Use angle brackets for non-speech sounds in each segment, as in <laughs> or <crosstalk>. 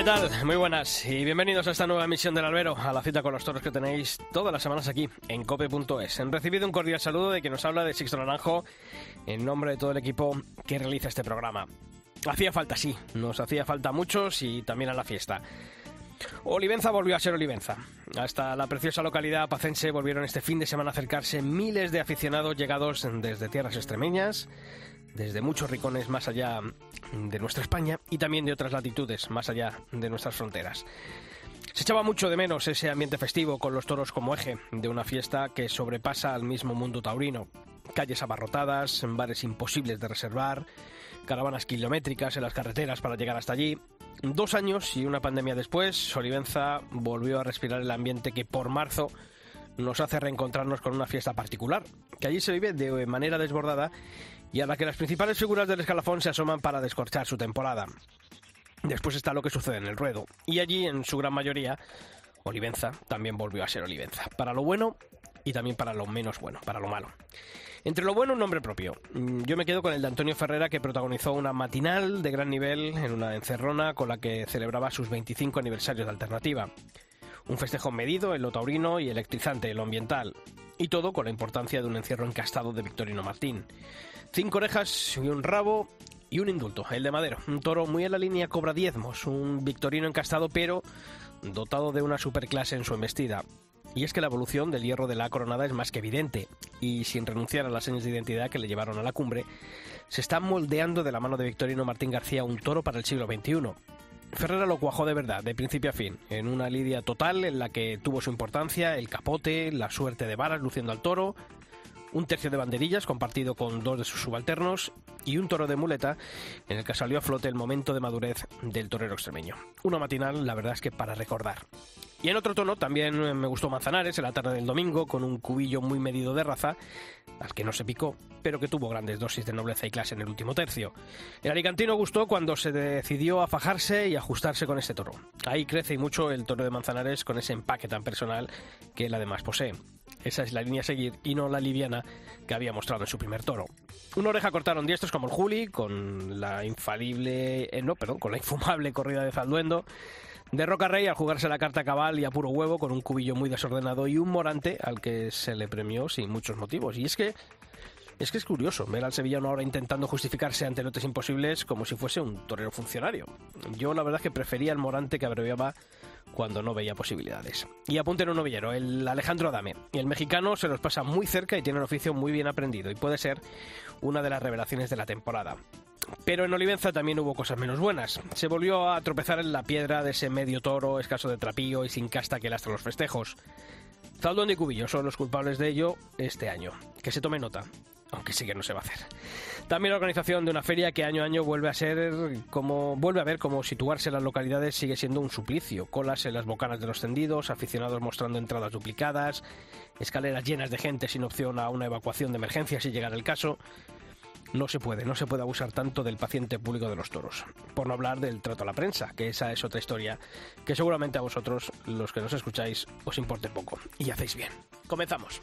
¿Qué tal? Muy buenas y bienvenidos a esta nueva emisión del Albero, a la cita con los toros que tenéis todas las semanas aquí en cope.es. Han recibido un cordial saludo de quien nos habla de Sixto Naranjo en nombre de todo el equipo que realiza este programa. Hacía falta, sí, nos hacía falta a muchos y también a la fiesta. Olivenza volvió a ser Olivenza. Hasta la preciosa localidad pacense volvieron este fin de semana a acercarse miles de aficionados llegados desde tierras extremeñas, desde muchos rincones más allá de nuestra España y también de otras latitudes más allá de nuestras fronteras. Se echaba mucho de menos ese ambiente festivo con los toros como eje de una fiesta que sobrepasa al mismo mundo taurino. Calles abarrotadas, bares imposibles de reservar, caravanas kilométricas en las carreteras para llegar hasta allí. Dos años y una pandemia después, Olivenza volvió a respirar el ambiente que por marzo nos hace reencontrarnos con una fiesta particular, que allí se vive de manera desbordada y a la que las principales figuras del escalafón se asoman para descorchar su temporada. Después está lo que sucede en el ruedo, y allí, en su gran mayoría, Olivenza también volvió a ser Olivenza, para lo bueno y también para lo menos bueno, para lo malo. Entre lo bueno, un nombre propio. Yo me quedo con el de Antonio Ferrera, que protagonizó una matinal de gran nivel en una encerrona con la que celebraba sus 25 aniversarios de Alternativa. Un festejo medido en lo taurino y electrizante en lo ambiental. Y todo con la importancia de un encierro encastado de Victorino Martín. Cinco orejas y un rabo y un indulto, el de Madero. Un toro muy en la línea cobra diezmos, un victorino encastado pero dotado de una superclase en su embestida. Y es que la evolución del hierro de la coronada es más que evidente, y sin renunciar a las señas de identidad que le llevaron a la cumbre, se está moldeando de la mano de Victorino Martín García un toro para el siglo XXI. Ferrera lo cuajó de verdad, de principio a fin, en una lidia total en la que tuvo su importancia el capote, la suerte de varas luciendo al toro, un tercio de banderillas compartido con dos de sus subalternos y un toro de muleta en el que salió a flote el momento de madurez del torero extremeño. Una matinal, la verdad es que para recordar. Y en otro tono también me gustó Manzanares en la tarde del domingo con un cubillo muy medido de raza, al que no se picó, pero que tuvo grandes dosis de nobleza y clase en el último tercio. El alicantino gustó cuando se decidió a fajarse y ajustarse con este toro. Ahí crece y mucho el toro de Manzanares con ese empaque tan personal que él además posee. Esa es la línea a seguir y no la liviana que había mostrado en su primer toro. Una oreja cortaron diestros como el Juli, con la infalible, eh, no, perdón, con la infumable corrida de Zalduendo. De Roca Rey al jugarse la carta cabal y a puro huevo con un cubillo muy desordenado y un morante al que se le premió sin muchos motivos. Y es que es que es curioso ver al sevillano ahora intentando justificarse ante lotes imposibles como si fuese un torero funcionario. Yo la verdad es que prefería el morante que abreviaba cuando no veía posibilidades. Y apunten un novillero, el Alejandro Adame. El mexicano se los pasa muy cerca y tiene un oficio muy bien aprendido y puede ser una de las revelaciones de la temporada. Pero en Olivenza también hubo cosas menos buenas. Se volvió a tropezar en la piedra de ese medio toro escaso de trapío y sin casta que lastra los festejos. Zaldón y Cubillo son los culpables de ello este año. Que se tome nota aunque sí que no se va a hacer. También la organización de una feria que año a año vuelve a ser como vuelve a ver cómo situarse en las localidades sigue siendo un suplicio. Colas en las bocanas de los tendidos, aficionados mostrando entradas duplicadas, escaleras llenas de gente sin opción a una evacuación de emergencia si llegara el caso. No se puede, no se puede abusar tanto del paciente público de los toros. Por no hablar del trato a la prensa, que esa es otra historia que seguramente a vosotros, los que nos escucháis, os importe poco. Y hacéis bien. Comenzamos.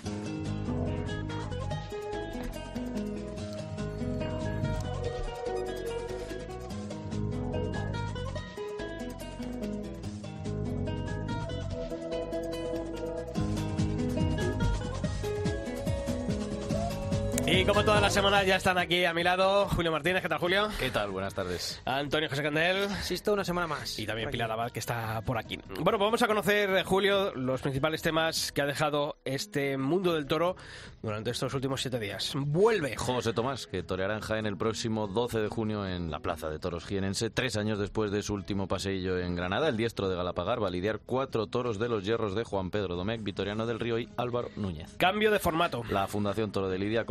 Y como todas las semanas ya están aquí a mi lado Julio Martínez, ¿qué tal Julio? ¿Qué tal? Buenas tardes. Antonio José Candel. Asisto una semana más. Y también Pilar Abad, que está por aquí. Bueno, pues vamos a conocer, Julio, los principales temas que ha dejado este mundo del toro durante estos últimos siete días. Vuelve. José Tomás, que toreará en Jaén el próximo 12 de junio en la Plaza de Toros Jienense, tres años después de su último paseillo en Granada. El diestro de Galapagar va a lidiar cuatro toros de los hierros de Juan Pedro Domecq, Vitoriano del Río y Álvaro Núñez. Cambio de formato. La Fundación Toro de Lidia ha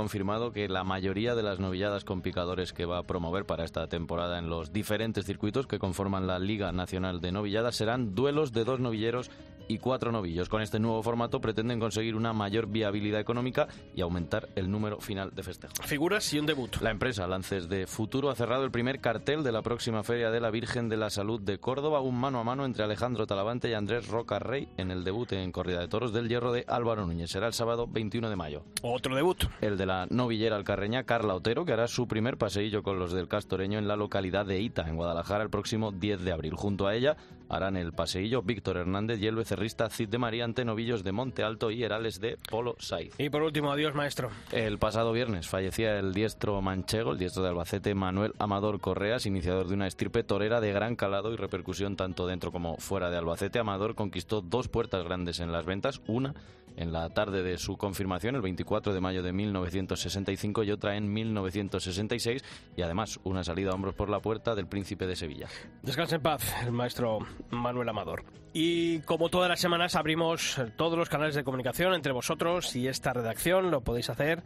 que la mayoría de las novilladas con picadores que va a promover para esta temporada en los diferentes circuitos que conforman la Liga Nacional de Novilladas serán duelos de dos novilleros y cuatro novillos. Con este nuevo formato pretenden conseguir una mayor viabilidad económica y aumentar el número final de festejos. Figuras y un debut. La empresa Lances de Futuro ha cerrado el primer cartel de la próxima Feria de la Virgen de la Salud de Córdoba, un mano a mano entre Alejandro Talavante y Andrés Roca Rey en el debut en corrida de toros del Hierro de Álvaro Núñez. Será el sábado 21 de mayo. Otro debut. El de la novillera alcarreña Carla Otero, que hará su primer paseillo con los del Castoreño en la localidad de Ita, en Guadalajara, el próximo 10 de abril. Junto a ella harán el paseillo Víctor Hernández y el becerrista Cid de María ante novillos de Monte Alto y Herales de Polo Saiz. Y por último, adiós, maestro. El pasado viernes fallecía el diestro manchego, el diestro de Albacete, Manuel Amador Correas, iniciador de una estirpe torera de gran calado y repercusión tanto dentro como fuera de Albacete. Amador conquistó dos puertas grandes en las ventas, una en la tarde de su confirmación, el 24 de mayo de 1965, y otra en 1966, y además una salida a hombros por la puerta del Príncipe de Sevilla. Descanse en paz, el maestro Manuel Amador. Y como todas las semanas abrimos todos los canales de comunicación entre vosotros y esta redacción. Lo podéis hacer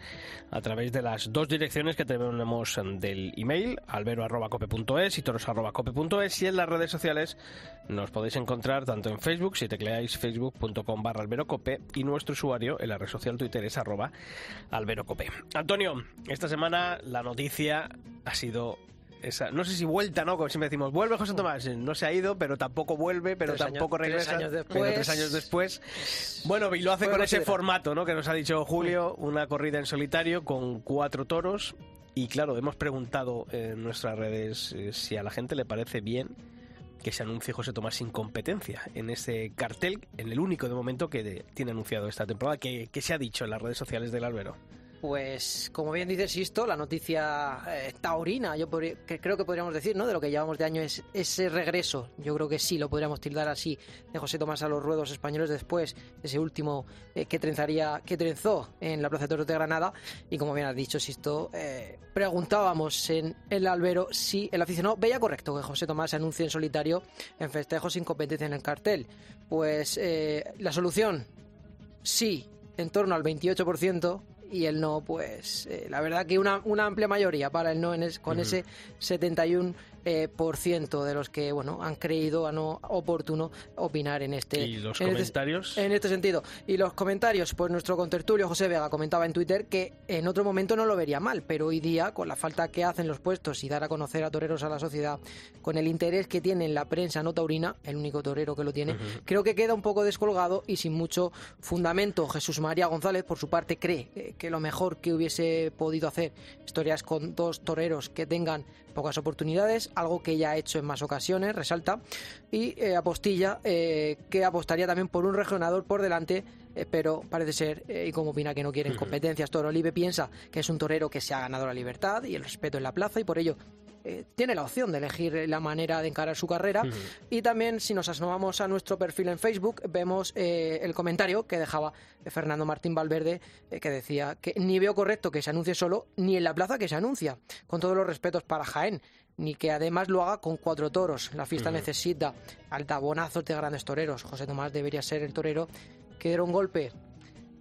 a través de las dos direcciones que tenemos del email, albero.cope.es y toros.cope.es y en las redes sociales nos podéis encontrar tanto en Facebook, si tecleáis facebook.com barra alberocope y nuestro usuario en la red social Twitter es arroba alberocope. Antonio, esta semana la noticia ha sido esa, no sé si vuelta, ¿no? Como siempre decimos, vuelve José Tomás. No se ha ido, pero tampoco vuelve, pero Tres tampoco años- tres regresa. años pero después. tres años después. Bueno, y lo hace Puede con ese formato, ¿no? Que nos ha dicho Julio, una corrida en solitario con cuatro toros. Y claro, hemos preguntado en nuestras redes eh, si a la gente le parece bien que se anuncie José Tomás sin competencia en ese cartel, en el único de momento que tiene anunciado esta temporada, que, que se ha dicho en las redes sociales del Albero. Pues, como bien dice Sisto, la noticia eh, taurina, yo podría- creo que podríamos decir, ¿no? De lo que llevamos de año es ese regreso, yo creo que sí, lo podríamos tildar así, de José Tomás a los ruedos españoles después, ese último eh, que trenzaría, que trenzó en la Plaza Toros de Granada. Y como bien has dicho, Sisto, eh, preguntábamos en el albero si el aficionado veía correcto que José Tomás anuncie en solitario en festejos sin competencia en el cartel. Pues eh, la solución, sí, en torno al 28%, y el no, pues eh, la verdad que una, una amplia mayoría para el no en es- con ese 71% eh, por ciento de los que bueno han creído a no oportuno opinar en este ¿Y los en este- comentarios? en este sentido. Y los comentarios, pues nuestro contertulio José Vega comentaba en Twitter que en otro momento no lo vería mal, pero hoy día, con la falta que hacen los puestos y dar a conocer a toreros a la sociedad, con el interés que tiene en la prensa no taurina, el único torero que lo tiene, creo que queda un poco descolgado y sin mucho fundamento. Jesús María González, por su parte, cree eh, que lo mejor que hubiese podido hacer historias con dos toreros que tengan pocas oportunidades, algo que ya ha hecho en más ocasiones, resalta, y eh, apostilla eh, que apostaría también por un regionador por delante, eh, pero parece ser, y como opina que no quieren <laughs> competencias, Toro Olive piensa que es un torero que se ha ganado la libertad y el respeto en la plaza y por ello eh, tiene la opción de elegir la manera de encarar su carrera. Y también, si nos asomamos a nuestro perfil en Facebook, vemos eh, el comentario que dejaba Fernando Martín Valverde, eh, que decía que ni veo correcto que se anuncie solo, ni en la plaza que se anuncia, con todos los respetos para Jaén, ni que además lo haga con cuatro toros. La fiesta necesita altabonazos de grandes toreros. José Tomás debería ser el torero que diera un golpe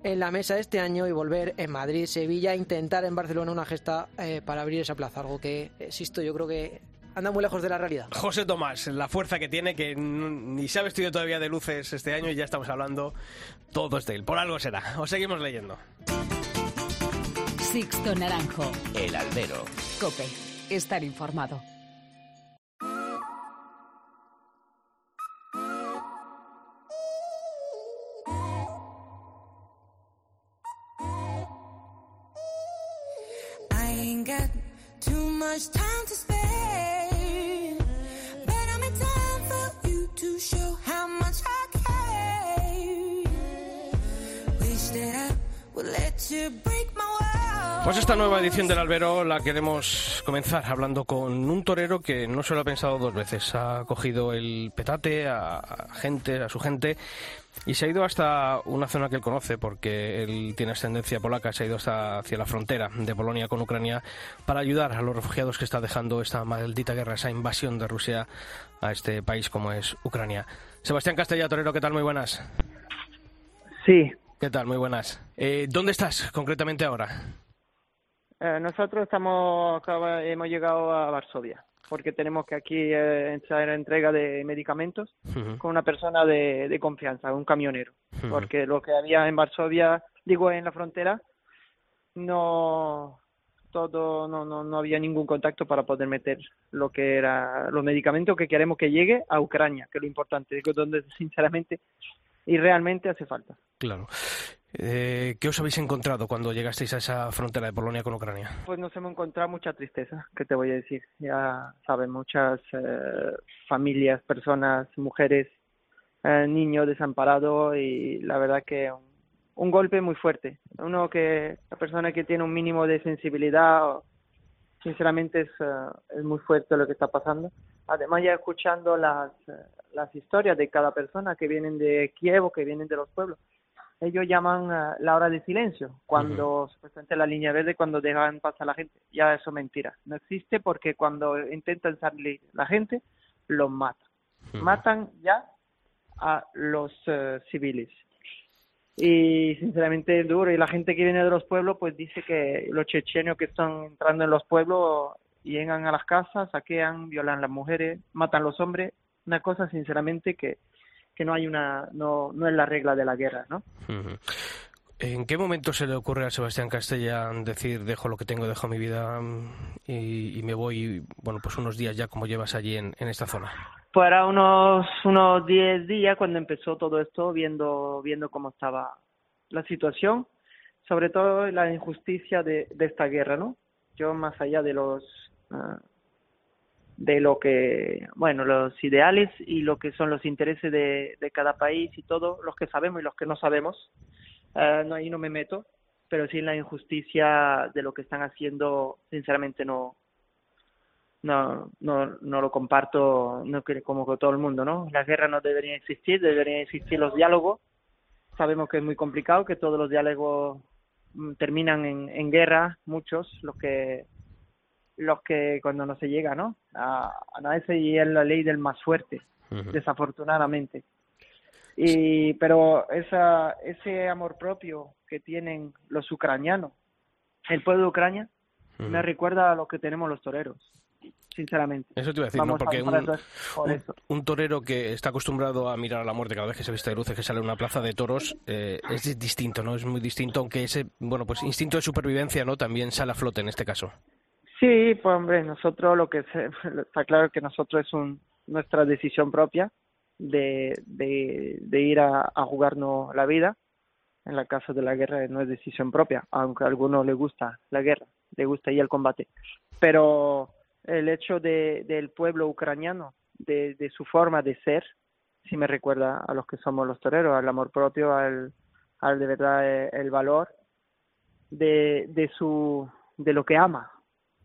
en la mesa este año y volver en Madrid, Sevilla, intentar en Barcelona una gesta eh, para abrir esa plaza, algo que, existo, yo creo que anda muy lejos de la realidad. José Tomás, la fuerza que tiene, que ni se ha vestido todavía de luces este año y ya estamos hablando todos de él. Por algo será. Os seguimos leyendo. Sixto Naranjo. El albero. Cope. Estar informado. Much time to spare. I'm in time for you to show how much I care. Wish that I would let you break my. Pues esta nueva edición del Albero la queremos comenzar hablando con un torero que no se lo ha pensado dos veces. Ha cogido el petate a gente, a su gente, y se ha ido hasta una zona que él conoce, porque él tiene ascendencia polaca, se ha ido hasta hacia la frontera de Polonia con Ucrania para ayudar a los refugiados que está dejando esta maldita guerra, esa invasión de Rusia a este país como es Ucrania. Sebastián Castella, torero, ¿qué tal? Muy buenas. Sí, ¿Qué tal? Muy buenas. Eh, ¿Dónde estás concretamente ahora? Eh, nosotros estamos hemos llegado a Varsovia porque tenemos que aquí eh, hacer entrega de medicamentos con una persona de, de confianza, un camionero, porque lo que había en Varsovia, digo en la frontera, no todo no, no, no había ningún contacto para poder meter lo que era los medicamentos que queremos que llegue a Ucrania, que es lo importante, digo donde sinceramente y realmente hace falta. Claro. Eh, ¿Qué os habéis encontrado cuando llegasteis a esa frontera de Polonia con Ucrania? Pues nos hemos encontrado mucha tristeza, ¿qué te voy a decir? Ya saben, muchas eh, familias, personas, mujeres, eh, niños desamparados y la verdad que un, un golpe muy fuerte. Uno que, la persona que tiene un mínimo de sensibilidad, sinceramente es, eh, es muy fuerte lo que está pasando. Además ya escuchando las, eh, las historias de cada persona que vienen de Kiev o que vienen de los pueblos ellos llaman eh, la hora de silencio, cuando supuestamente la línea verde, cuando dejan pasar a la gente. Ya eso es mentira. No existe porque cuando intentan salir la gente, los matan. Matan ya a los eh, civiles. Y sinceramente es duro. Y la gente que viene de los pueblos, pues dice que los chechenos que están entrando en los pueblos llegan a las casas, saquean, violan a las mujeres, matan a los hombres. Una cosa, sinceramente, que, que no hay una, no, no es la regla de la guerra, ¿no? ¿En qué momento se le ocurre a Sebastián Castellán decir dejo lo que tengo, dejo mi vida mm, y, y me voy, bueno, pues unos días ya como llevas allí en, en esta zona? Para unos unos 10 días cuando empezó todo esto, viendo viendo cómo estaba la situación, sobre todo la injusticia de, de esta guerra, ¿no? Yo más allá de los ah, de lo que, bueno, los ideales y lo que son los intereses de, de cada país y todo, los que sabemos y los que no sabemos, eh, no ahí no me meto, pero sí en la injusticia de lo que están haciendo, sinceramente no no no no lo comparto no como con todo el mundo no las guerras no deberían existir deberían existir los diálogos. Sabemos que es muy complicado que todos los diálogos mm, terminan en, en guerra muchos los que los que cuando no se llega no a, a ese y es la ley del más fuerte desafortunadamente y pero esa ese amor propio que tienen los ucranianos el pueblo de Ucrania me recuerda a lo que tenemos los toreros sinceramente Eso te iba a decir, ¿no? Vamos Porque por un, eso, por un- eso. un torero que está acostumbrado a mirar a la muerte cada vez que se viste de luces, que sale a una plaza de toros, eh, es di- distinto, ¿no? Es muy distinto, aunque ese, bueno, pues instinto de supervivencia, ¿no? También sale a flote en este caso. Sí, pues hombre, nosotros lo que se, <laughs> está claro que nosotros es un, nuestra decisión propia de, de, ir a, a jugarnos la vida. En la casa de la guerra no es decisión propia, aunque a algunos le gusta la guerra, le gusta ir al combate. Pero el hecho de, del pueblo ucraniano, de, de su forma de ser, sí me recuerda a los que somos los toreros, al amor propio, al, al de verdad eh, el valor de, de su de lo que ama,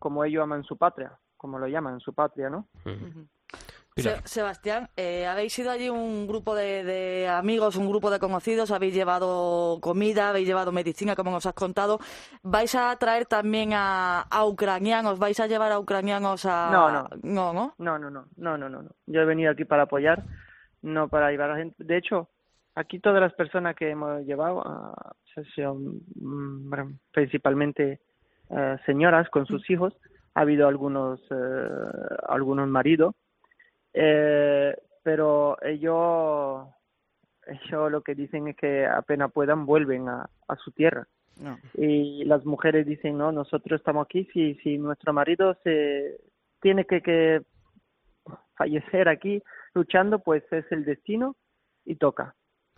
como ellos aman su patria, como lo llaman su patria, ¿no? Se- Pilar. Sebastián, eh, habéis ido allí un grupo de, de amigos, un grupo de conocidos, habéis llevado comida, habéis llevado medicina, como nos has contado. ¿Vais a traer también a, a ucranianos? ¿Vais a llevar a ucranianos a...? No, no. No, ¿no? No, no, no, no, no, no, no. Yo he venido aquí para apoyar, no para llevar a la gente. De hecho, aquí todas las personas que hemos llevado ah, mm, principalmente eh, señoras con sus hijos. Ha habido algunos eh, algunos maridos, eh, pero ellos ellos lo que dicen es que apenas puedan vuelven a, a su tierra. No. y las mujeres dicen no nosotros estamos aquí si si nuestro marido se tiene que, que fallecer aquí luchando pues es el destino y toca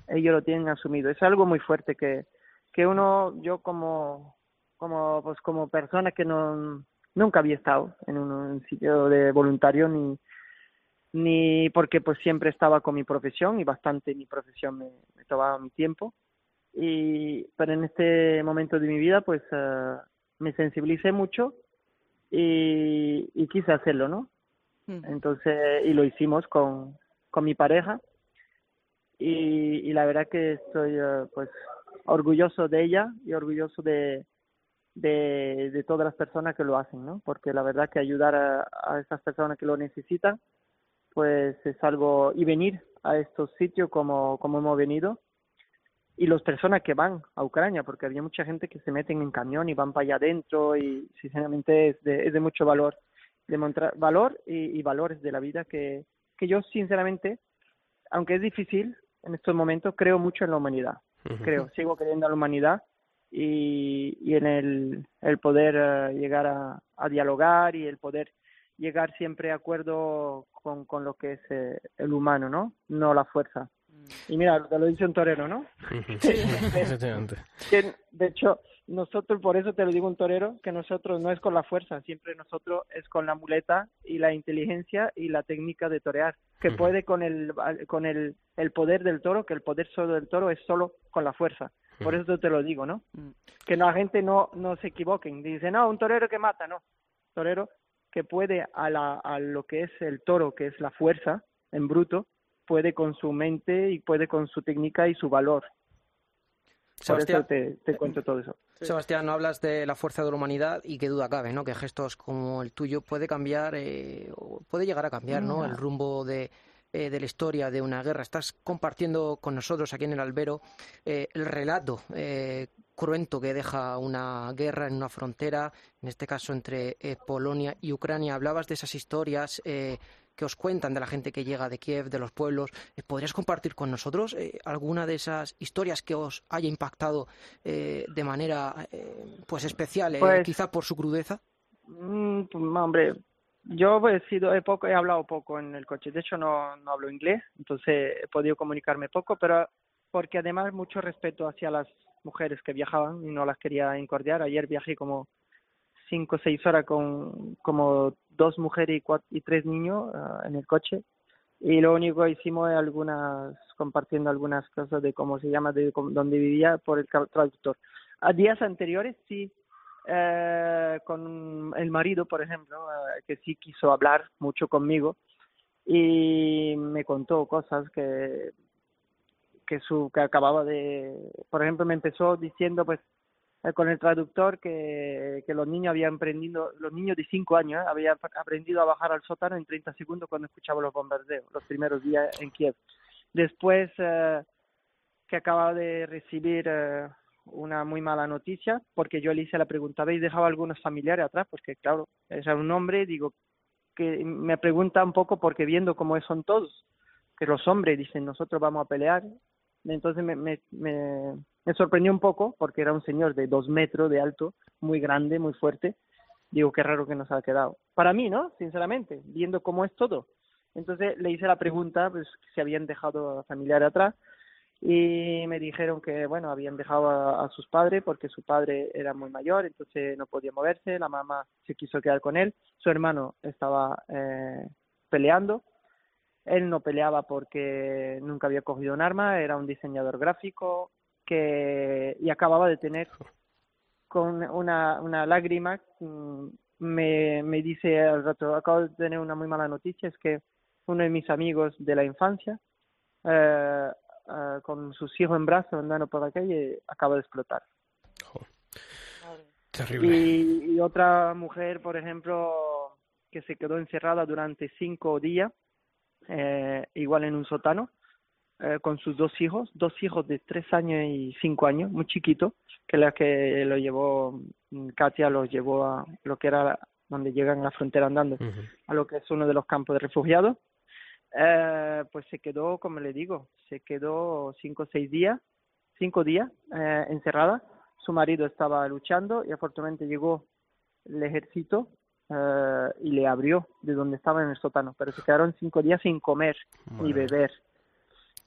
ellos lo tienen asumido es algo muy fuerte que que uno yo como como pues como persona que no nunca había estado en un, sitio de voluntario ni ni porque pues siempre estaba con mi profesión y bastante mi profesión me, me tomaba mi tiempo. Y pero en este momento de mi vida pues eh, me sensibilicé mucho y, y quise hacerlo no Mm. entonces y lo hicimos con con mi pareja. Y, y la verdad que estoy eh, pues orgulloso de ella y orgulloso de, de de todas las personas que lo hacen no porque la verdad que ayudar a, a esas personas que lo necesitan pues es algo y venir a estos sitios como como hemos venido y las personas que van a Ucrania, porque había mucha gente que se meten en camión y van para allá adentro y sinceramente es de, es de mucho valor, demostrar valor y, y valores de la vida que, que yo sinceramente, aunque es difícil en estos momentos, creo mucho en la humanidad, creo, sigo creyendo en la humanidad y, y en el, el poder eh, llegar a, a dialogar y el poder llegar siempre a acuerdo con, con lo que es eh, el humano, ¿no? No la fuerza. Y mira, te lo dice un torero, ¿no? <laughs> Sí, efectivamente. que de hecho nosotros por eso te lo digo un torero que nosotros no es con la fuerza siempre nosotros es con la muleta y la inteligencia y la técnica de torear que puede con el con el, el poder del toro que el poder solo del toro es solo con la fuerza por eso te lo digo no que la gente no no se equivoquen. Dice no un torero que mata no torero que puede a la a lo que es el toro que es la fuerza en bruto puede con su mente y puede con su técnica y su valor. Por eso te, te cuento todo eso. Sebastián, no hablas de la fuerza de la humanidad y qué duda cabe, ¿no? Que gestos como el tuyo puede cambiar, eh, o puede llegar a cambiar, ¿no? El rumbo de, eh, de la historia de una guerra. Estás compartiendo con nosotros aquí en el albero eh, el relato eh, cruento que deja una guerra en una frontera, en este caso entre Polonia y Ucrania. Hablabas de esas historias que os cuentan de la gente que llega de Kiev, de los pueblos. ¿Podrías compartir con nosotros eh, alguna de esas historias que os haya impactado eh, de manera eh, pues especial, Pues- quizá por su crudeza? Mm, pues, hombre, yo he sido, he hablado poco en el coche. De hecho, no, hablo inglés, entonces he podido comunicarme poco, pero porque además mucho respeto hacia las mujeres que viajaban y no las quería incordiar. Ayer viajé como cinco o seis horas con como dos mujeres y, cuatro, y tres niños ah, en el coche y lo único que hicimos es algunas compartiendo algunas cosas de cómo se llama de donde vivía por el tra- traductor a días anteriores sí eh, con el marido por ejemplo eh, que sí quiso hablar mucho conmigo y me contó cosas que que su que acababa de por ejemplo me empezó diciendo pues eh, con el traductor que, que los niños habían aprendido, los niños de 5 años habían aprendido a bajar al sótano en 30 segundos cuando escuchaban los bombardeos, los primeros días en Kiev. Después eh, que acaba de recibir una muy mala noticia, porque yo le hice la pregunta, ¿habéis dejado algunos familiares atrás? Porque claro, es un hombre, digo, que me pregunta un poco porque viendo cómo son todos, que los hombres dicen, nosotros vamos a pelear, entonces me, me, me, sorprendió un poco porque era un señor de dos metros de alto, muy grande, muy fuerte. Digo, qué raro que nos ha quedado. Para mí, ¿no? Sinceramente, viendo cómo es todo. Entonces le hice la pregunta, pues, si habían dejado a familiares atrás y me dijeron que, bueno, habían dejado a, sus padres porque su padre era muy mayor, entonces no podía moverse, la mamá se quiso quedar con él, su hermano estaba eh, peleando, él no peleaba porque nunca había cogido un arma, era un diseñador gráfico que y acababa de tener con una, una lágrima mm, me, me dice al rato, acabo de tener una muy mala noticia, es que uno de mis amigos de la infancia eh, eh, con sus hijos en brazos andando por la calle acaba de explotar. Terrible. Y, y otra mujer, por ejemplo, que se quedó encerrada durante cinco días, eh, igual en un sótano, eh, con sus dos hijos, dos hijos de tres años y cinco años, muy chiquitos, que la que lo llevó, mm, Katia los llevó a lo que era donde llegan a la frontera andando, a lo que es uno de los campos de refugiados. Eh, pues se quedó, como le digo, se quedó cinco o seis días, cinco días eh, encerrada. Su marido estaba luchando y afortunadamente llegó el ejército eh, y le abrió de donde estaba en el sótano, pero se quedaron cinco días sin comer ni beber.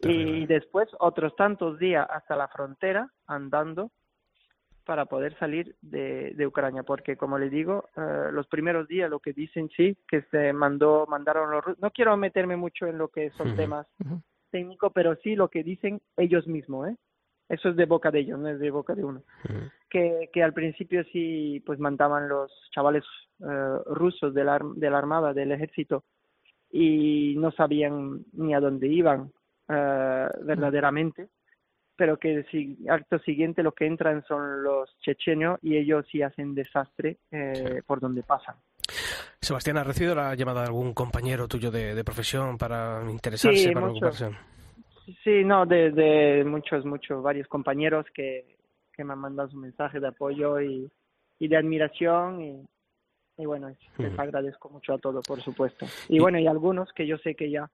Terrible. Y después otros tantos días hasta la frontera andando para poder salir de, de Ucrania, porque como le digo, eh, los primeros días lo que dicen sí, que se mandó, mandaron los rusos. No quiero meterme mucho en lo que son temas técnicos, pero sí lo que dicen ellos mismos, ¿eh? Eso es de boca de ellos, no es de boca de uno. Que, que al principio sí, pues mandaban los chavales eh, rusos de la, de la armada, del ejército, y no sabían ni a dónde iban eh, verdaderamente, pero que si, acto siguiente lo que entran son los chechenios y ellos sí hacen desastre eh, por donde pasan. Sebastián, ¿has recibido la llamada de algún compañero tuyo de, de profesión para interesarse, Sí, para mucho. ocuparse? Sí, no, de, de muchos, muchos, varios compañeros que, que me han mandado su mensaje de apoyo y, y de admiración y, y bueno, es- les agradezco mucho a todos, por supuesto. Y bueno, y algunos que yo sé que ya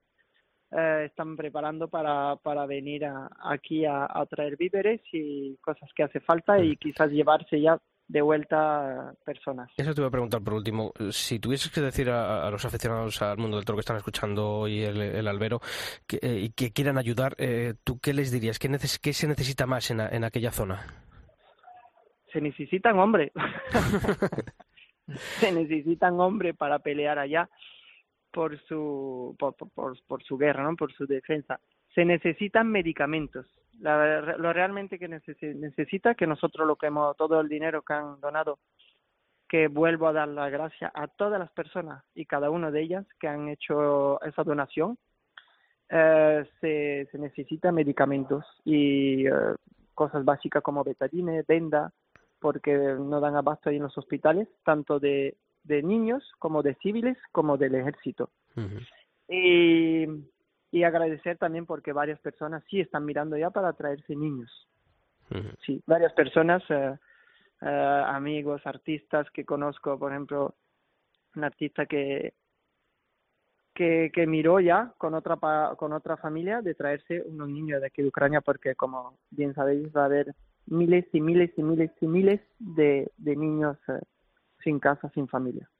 eh, están preparando para, para venir a- aquí a, a traer víveres y cosas que hace falta y quizás llevarse ya de vuelta personas. Eso te voy a preguntar por último. Si tuvieses que decir a, a los aficionados al mundo del toro que están escuchando hoy el, el albero que, eh, y que quieran ayudar, eh, ¿tú qué les dirías? ¿Qué, neces- qué se necesita más en, en aquella zona? se necesitan hombres. <laughs> se necesitan hombres para pelear allá por su por, por, por- su guerra, ¿no? Por su defensa. Se necesitan medicamentos. La- lo realmente que necesi- necesita que nosotros lo que hemos todo el dinero que han donado que vuelvo a dar las gracias a todas las personas y cada una de ellas que han hecho esa donación. Eh, se, se necesitan medicamentos y eh, cosas básicas como betadine, venda, porque no dan abasto ahí en los hospitales, tanto de, de niños como de civiles como del ejército. Y, y agradecer también porque varias personas sí están mirando ya para traerse niños. Sí, varias personas, eh, eh, amigos, artistas que conozco, por ejemplo, un artista que que, que miró ya con otra pa- con otra familia de traerse unos niños de aquí de Ucrania porque como bien sabéis va a haber miles y miles y miles y miles de, de niños eh, sin casa, sin familia,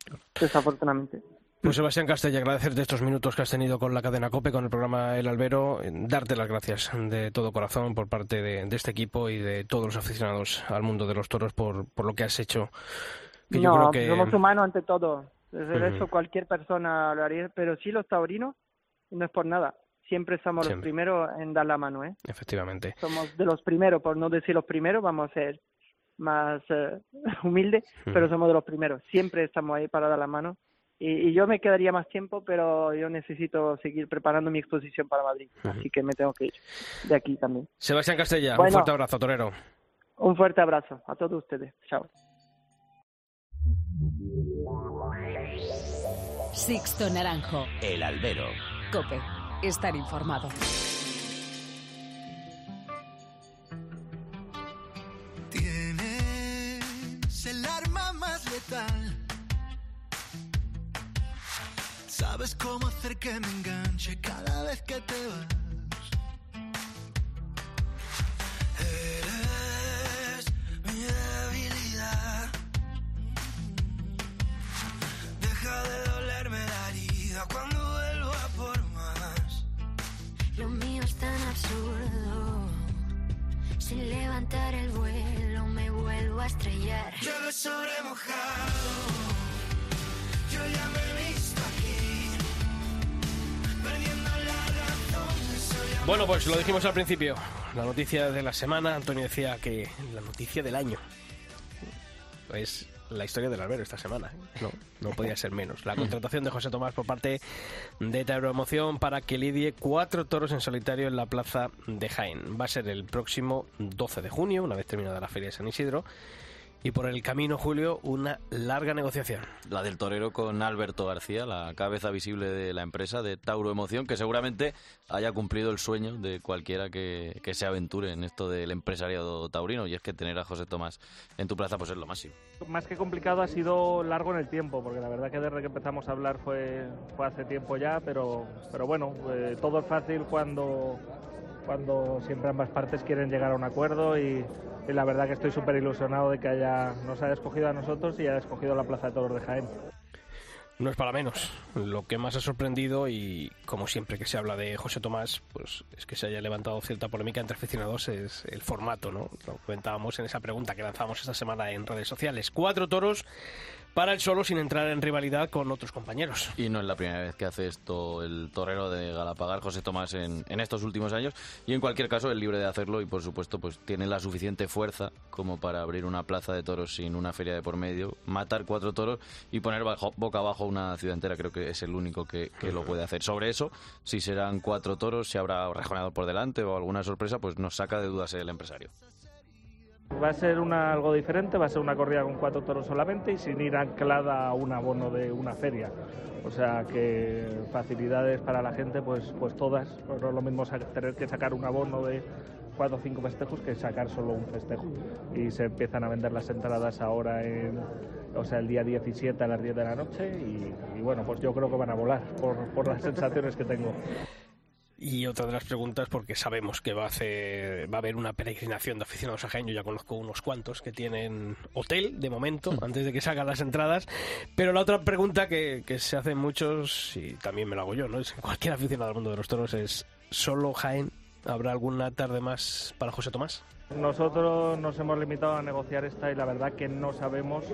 desafortunadamente. Pues Sebastián Castella, agradecerte estos minutos que has tenido con la cadena COPE, con el programa El Albero, eh, darte las gracias de todo corazón por parte de, de este equipo y de todos los aficionados al mundo de los toros por, por lo que has hecho. Que yo no, creo que... somos humanos ante todo. Desde Ujú. eso cualquier persona lo haría, pero sí los taurinos, no es por nada. Siempre somos Siempre. los primeros en dar la mano, ¿eh? Efectivamente. Somos de los primeros, por no decir los primeros, vamos a ser más eh, <laughs> humildes, pero somos de los primeros. Siempre estamos ahí para dar la mano. Y, y yo me quedaría más tiempo, pero yo necesito seguir preparando mi exposición para Madrid. Así que me tengo que ir de aquí también. Sebastián Castella, un fuerte abrazo, torero. Un fuerte abrazo a todos ustedes. Chao. Sixto Naranjo. El albero. Cope. Estar informado. Sabes cómo hacer que me enganche cada vez que te vas. Bueno, pues lo dijimos al principio. La noticia de la semana, Antonio decía que la noticia del año es la historia del albero esta semana. ¿eh? No, no podía ser menos. La contratación de José Tomás por parte de Tauroemoción para que lidie cuatro toros en solitario en la plaza de Jaén. Va a ser el próximo 12 de junio, una vez terminada la feria de San Isidro. Y por el camino, Julio, una larga negociación. La del torero con Alberto García, la cabeza visible de la empresa de Tauro Emoción, que seguramente haya cumplido el sueño de cualquiera que, que se aventure en esto del empresariado taurino. Y es que tener a José Tomás en tu plaza pues es lo máximo. Más que complicado ha sido largo en el tiempo, porque la verdad que desde que empezamos a hablar fue, fue hace tiempo ya, pero, pero bueno, eh, todo es fácil cuando, cuando siempre ambas partes quieren llegar a un acuerdo y, y la verdad que estoy súper ilusionado de que haya, nos haya escogido a nosotros y haya escogido la Plaza de Toros de Jaén. No es para menos. Lo que más ha sorprendido y como siempre que se habla de José Tomás, pues es que se haya levantado cierta polémica entre aficionados es el formato, ¿no? Lo comentábamos en esa pregunta que lanzamos esta semana en redes sociales. Cuatro toros para el solo sin entrar en rivalidad con otros compañeros. Y no es la primera vez que hace esto el torero de Galapagar, José Tomás, en, estos últimos años. Y en cualquier caso, es libre de hacerlo y, por supuesto, pues tiene la suficiente fuerza como para abrir una plaza de toros sin una feria de por medio, matar cuatro toros y poner bajo- boca abajo una ciudad entera. Creo que es el único que, que lo puede hacer. Sobre eso, si serán cuatro toros, si habrá rejonador por delante o alguna sorpresa, pues nos saca de dudas el empresario. Va a ser una, algo diferente, va a ser una corrida con cuatro toros solamente y sin ir anclada a un abono de una feria. O sea que facilidades para la gente, pues, pues todas. No es lo mismo tener que sacar un abono de cuatro o cinco festejos que sacar solo un festejo. Y se empiezan a vender las entradas ahora, en, o sea, el día 17 a las 10 de la noche. Y, bueno, pues yo creo que van a volar por las sensaciones que tengo. Y otra de las preguntas, porque sabemos que va a, hacer, va a haber una peregrinación de aficionados a Jaén, yo ya conozco unos cuantos que tienen hotel de momento, antes de que salgan las entradas, pero la otra pregunta que, que se hacen muchos, y también me la hago yo, ¿no? Es cualquier aficionado al mundo de los toros es, ¿solo Jaén? ¿Habrá alguna tarde más para José Tomás? Nosotros nos hemos limitado a negociar esta y la verdad que no sabemos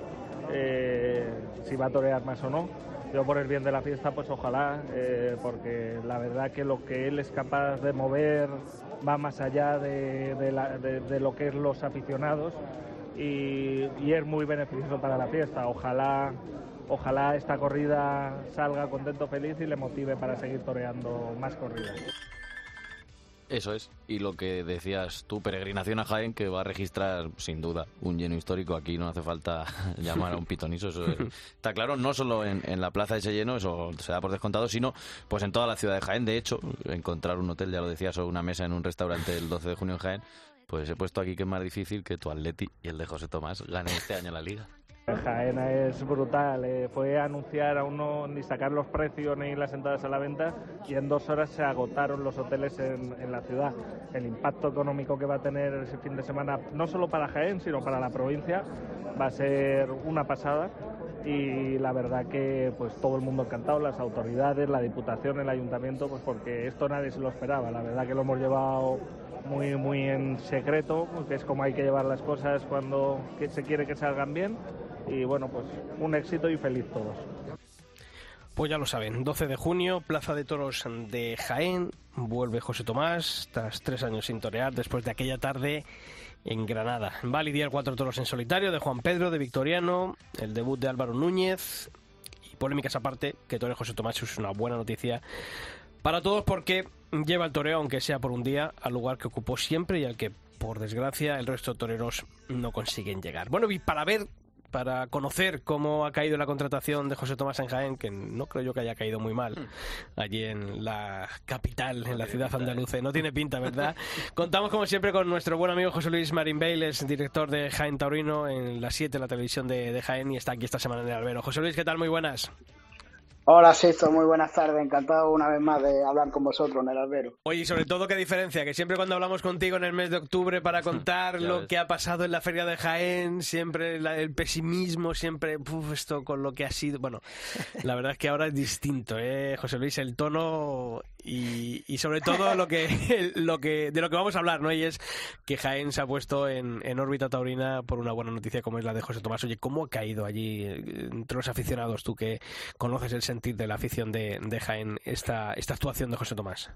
eh, si va a torear más o no. Yo por el bien de la fiesta, pues ojalá, eh, porque la verdad que lo que él es capaz de mover va más allá de, de lo que es los aficionados y, y es muy beneficioso para la fiesta. Ojalá, ojalá esta corrida salga contento, feliz y le motive para seguir toreando más corridas. Eso es. Y lo que decías tú, peregrinación a Jaén, que va a registrar sin duda un lleno histórico. Aquí no hace falta <laughs> llamar a un pitoniso. Eso es- está claro, no solo en, la plaza de ese lleno, eso se da por descontado, sino pues en toda la ciudad de Jaén. De hecho, encontrar un hotel, ya lo decías, o una mesa en un restaurante el 12 de junio en Jaén, pues he puesto aquí que es más difícil que tu Atleti y el de José Tomás gane este año la liga. Jaena es brutal, eh, fue anunciar aún no ni sacar los precios ni las entradas a la venta y en dos horas se agotaron los hoteles en, en la ciudad. El impacto económico que va a tener ese fin de semana, no solo para Jaén, sino para la provincia, va a ser una pasada y la verdad que pues todo el mundo encantado, las autoridades, la Diputación, el Ayuntamiento, pues porque esto nadie se lo esperaba. La verdad que lo hemos llevado muy muy en secreto, que es como hay que llevar las cosas cuando se quiere que salgan bien y bueno, pues un éxito y feliz todos. Pues ya lo saben, 12 de junio, Plaza de Toros de Jaén, vuelve José Tomás, tras tres años sin torear, después de aquella tarde en Granada. Va a lidiar cuatro toros en solitario de Juan Pedro, de Victoriano, el debut de Álvaro Núñez, y polémicas aparte, que tore José Tomás es una buena noticia para todos porque lleva el toreo, aunque sea por un día, al lugar que ocupó siempre y al que, por desgracia, el resto de toreros no consiguen llegar. Bueno, y para ver para conocer cómo ha caído la contratación de José Tomás en Jaén, que no creo yo que haya caído muy mal allí en la capital, en la ciudad andaluza. No tiene pinta, ¿verdad? <laughs> Contamos como siempre con nuestro buen amigo José Luis Marín Bale, es director de Jaén Taurino en las 7 de la televisión de, de Jaén y está aquí esta semana en el albero. José Luis, ¿qué tal? Muy buenas. Hola, Sisto, muy buenas tardes. Encantado una vez más de hablar con vosotros en el albero. Oye, y sobre todo, qué diferencia, que siempre cuando hablamos contigo en el mes de octubre para <laughs> contar lo ves. que ha pasado en la feria de Jaén, siempre la- el pesimismo, siempre uf, esto con lo que ha sido. Bueno, <laughs> la verdad es que ahora es distinto, ¿eh, José Luis? El tono y, y sobre todo lo que, <laughs> lo que de lo que vamos a hablar, ¿no? Y es que Jaén se ha puesto en, en órbita taurina por una buena noticia como es la de José Tomás. Oye, ¿cómo ha caído allí eh, entre los aficionados, tú que conoces el sentir de la afición de, de Jaén, esta, esta actuación de José Tomás?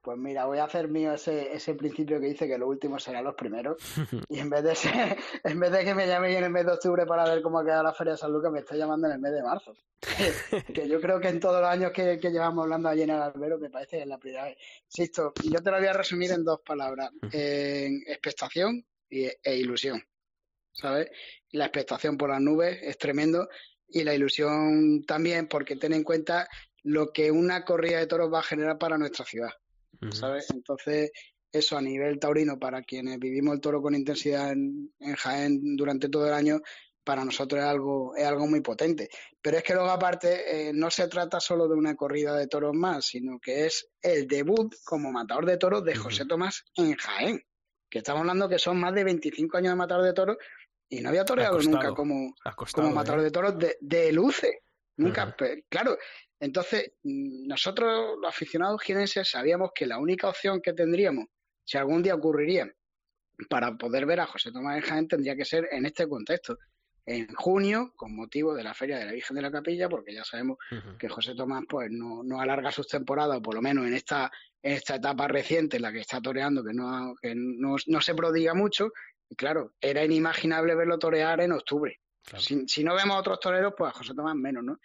Pues mira, voy a hacer mío ese, ese principio que dice que los últimos serán los primeros. <laughs> Y en vez de ser- <laughs> en vez de que me llaméis en el mes de octubre para ver cómo ha quedado la Feria de San Lucas, me estoy llamando en el mes de marzo. <laughs> que yo creo que en todos los años que, que llevamos hablando allí en el albero, me parece que es la primera vez. Insisto, yo te lo voy a resumir en dos palabras: en expectación y, e ilusión. ¿Sabes? La expectación por las nubes es tremendo y la ilusión también, porque ten en cuenta lo que una corrida de toros va a generar para nuestra ciudad. ¿sabes? Entonces, eso a nivel taurino, para quienes vivimos el toro con intensidad en, en Jaén durante todo el año, para nosotros es algo, es algo muy potente. Pero es que luego, aparte, eh, no se trata solo de una corrida de toros más, sino que es el debut como matador de toros de José Tomás en Jaén. Que estamos hablando que son más de 25 años de matador de toros y no había toreado nunca como, como matador ¿eh? de toros de, de luce. Nunca, pe- claro. Entonces, mm, nosotros, los aficionados jienenses, sabíamos que la única opción que tendríamos, si algún día ocurriría, para poder ver a José Tomás en Jaén, tendría que ser en este contexto. En junio, con motivo de la Feria de la Virgen de la Capilla, porque ya sabemos que José Tomás pues no, no alarga sus temporadas, o por lo menos en esta, en esta etapa reciente en la que está toreando, que no, que no, no se prodiga mucho, claro, era inimaginable verlo torear en octubre. Si, si no vemos a otros toreros, pues a José Tomás menos, ¿no?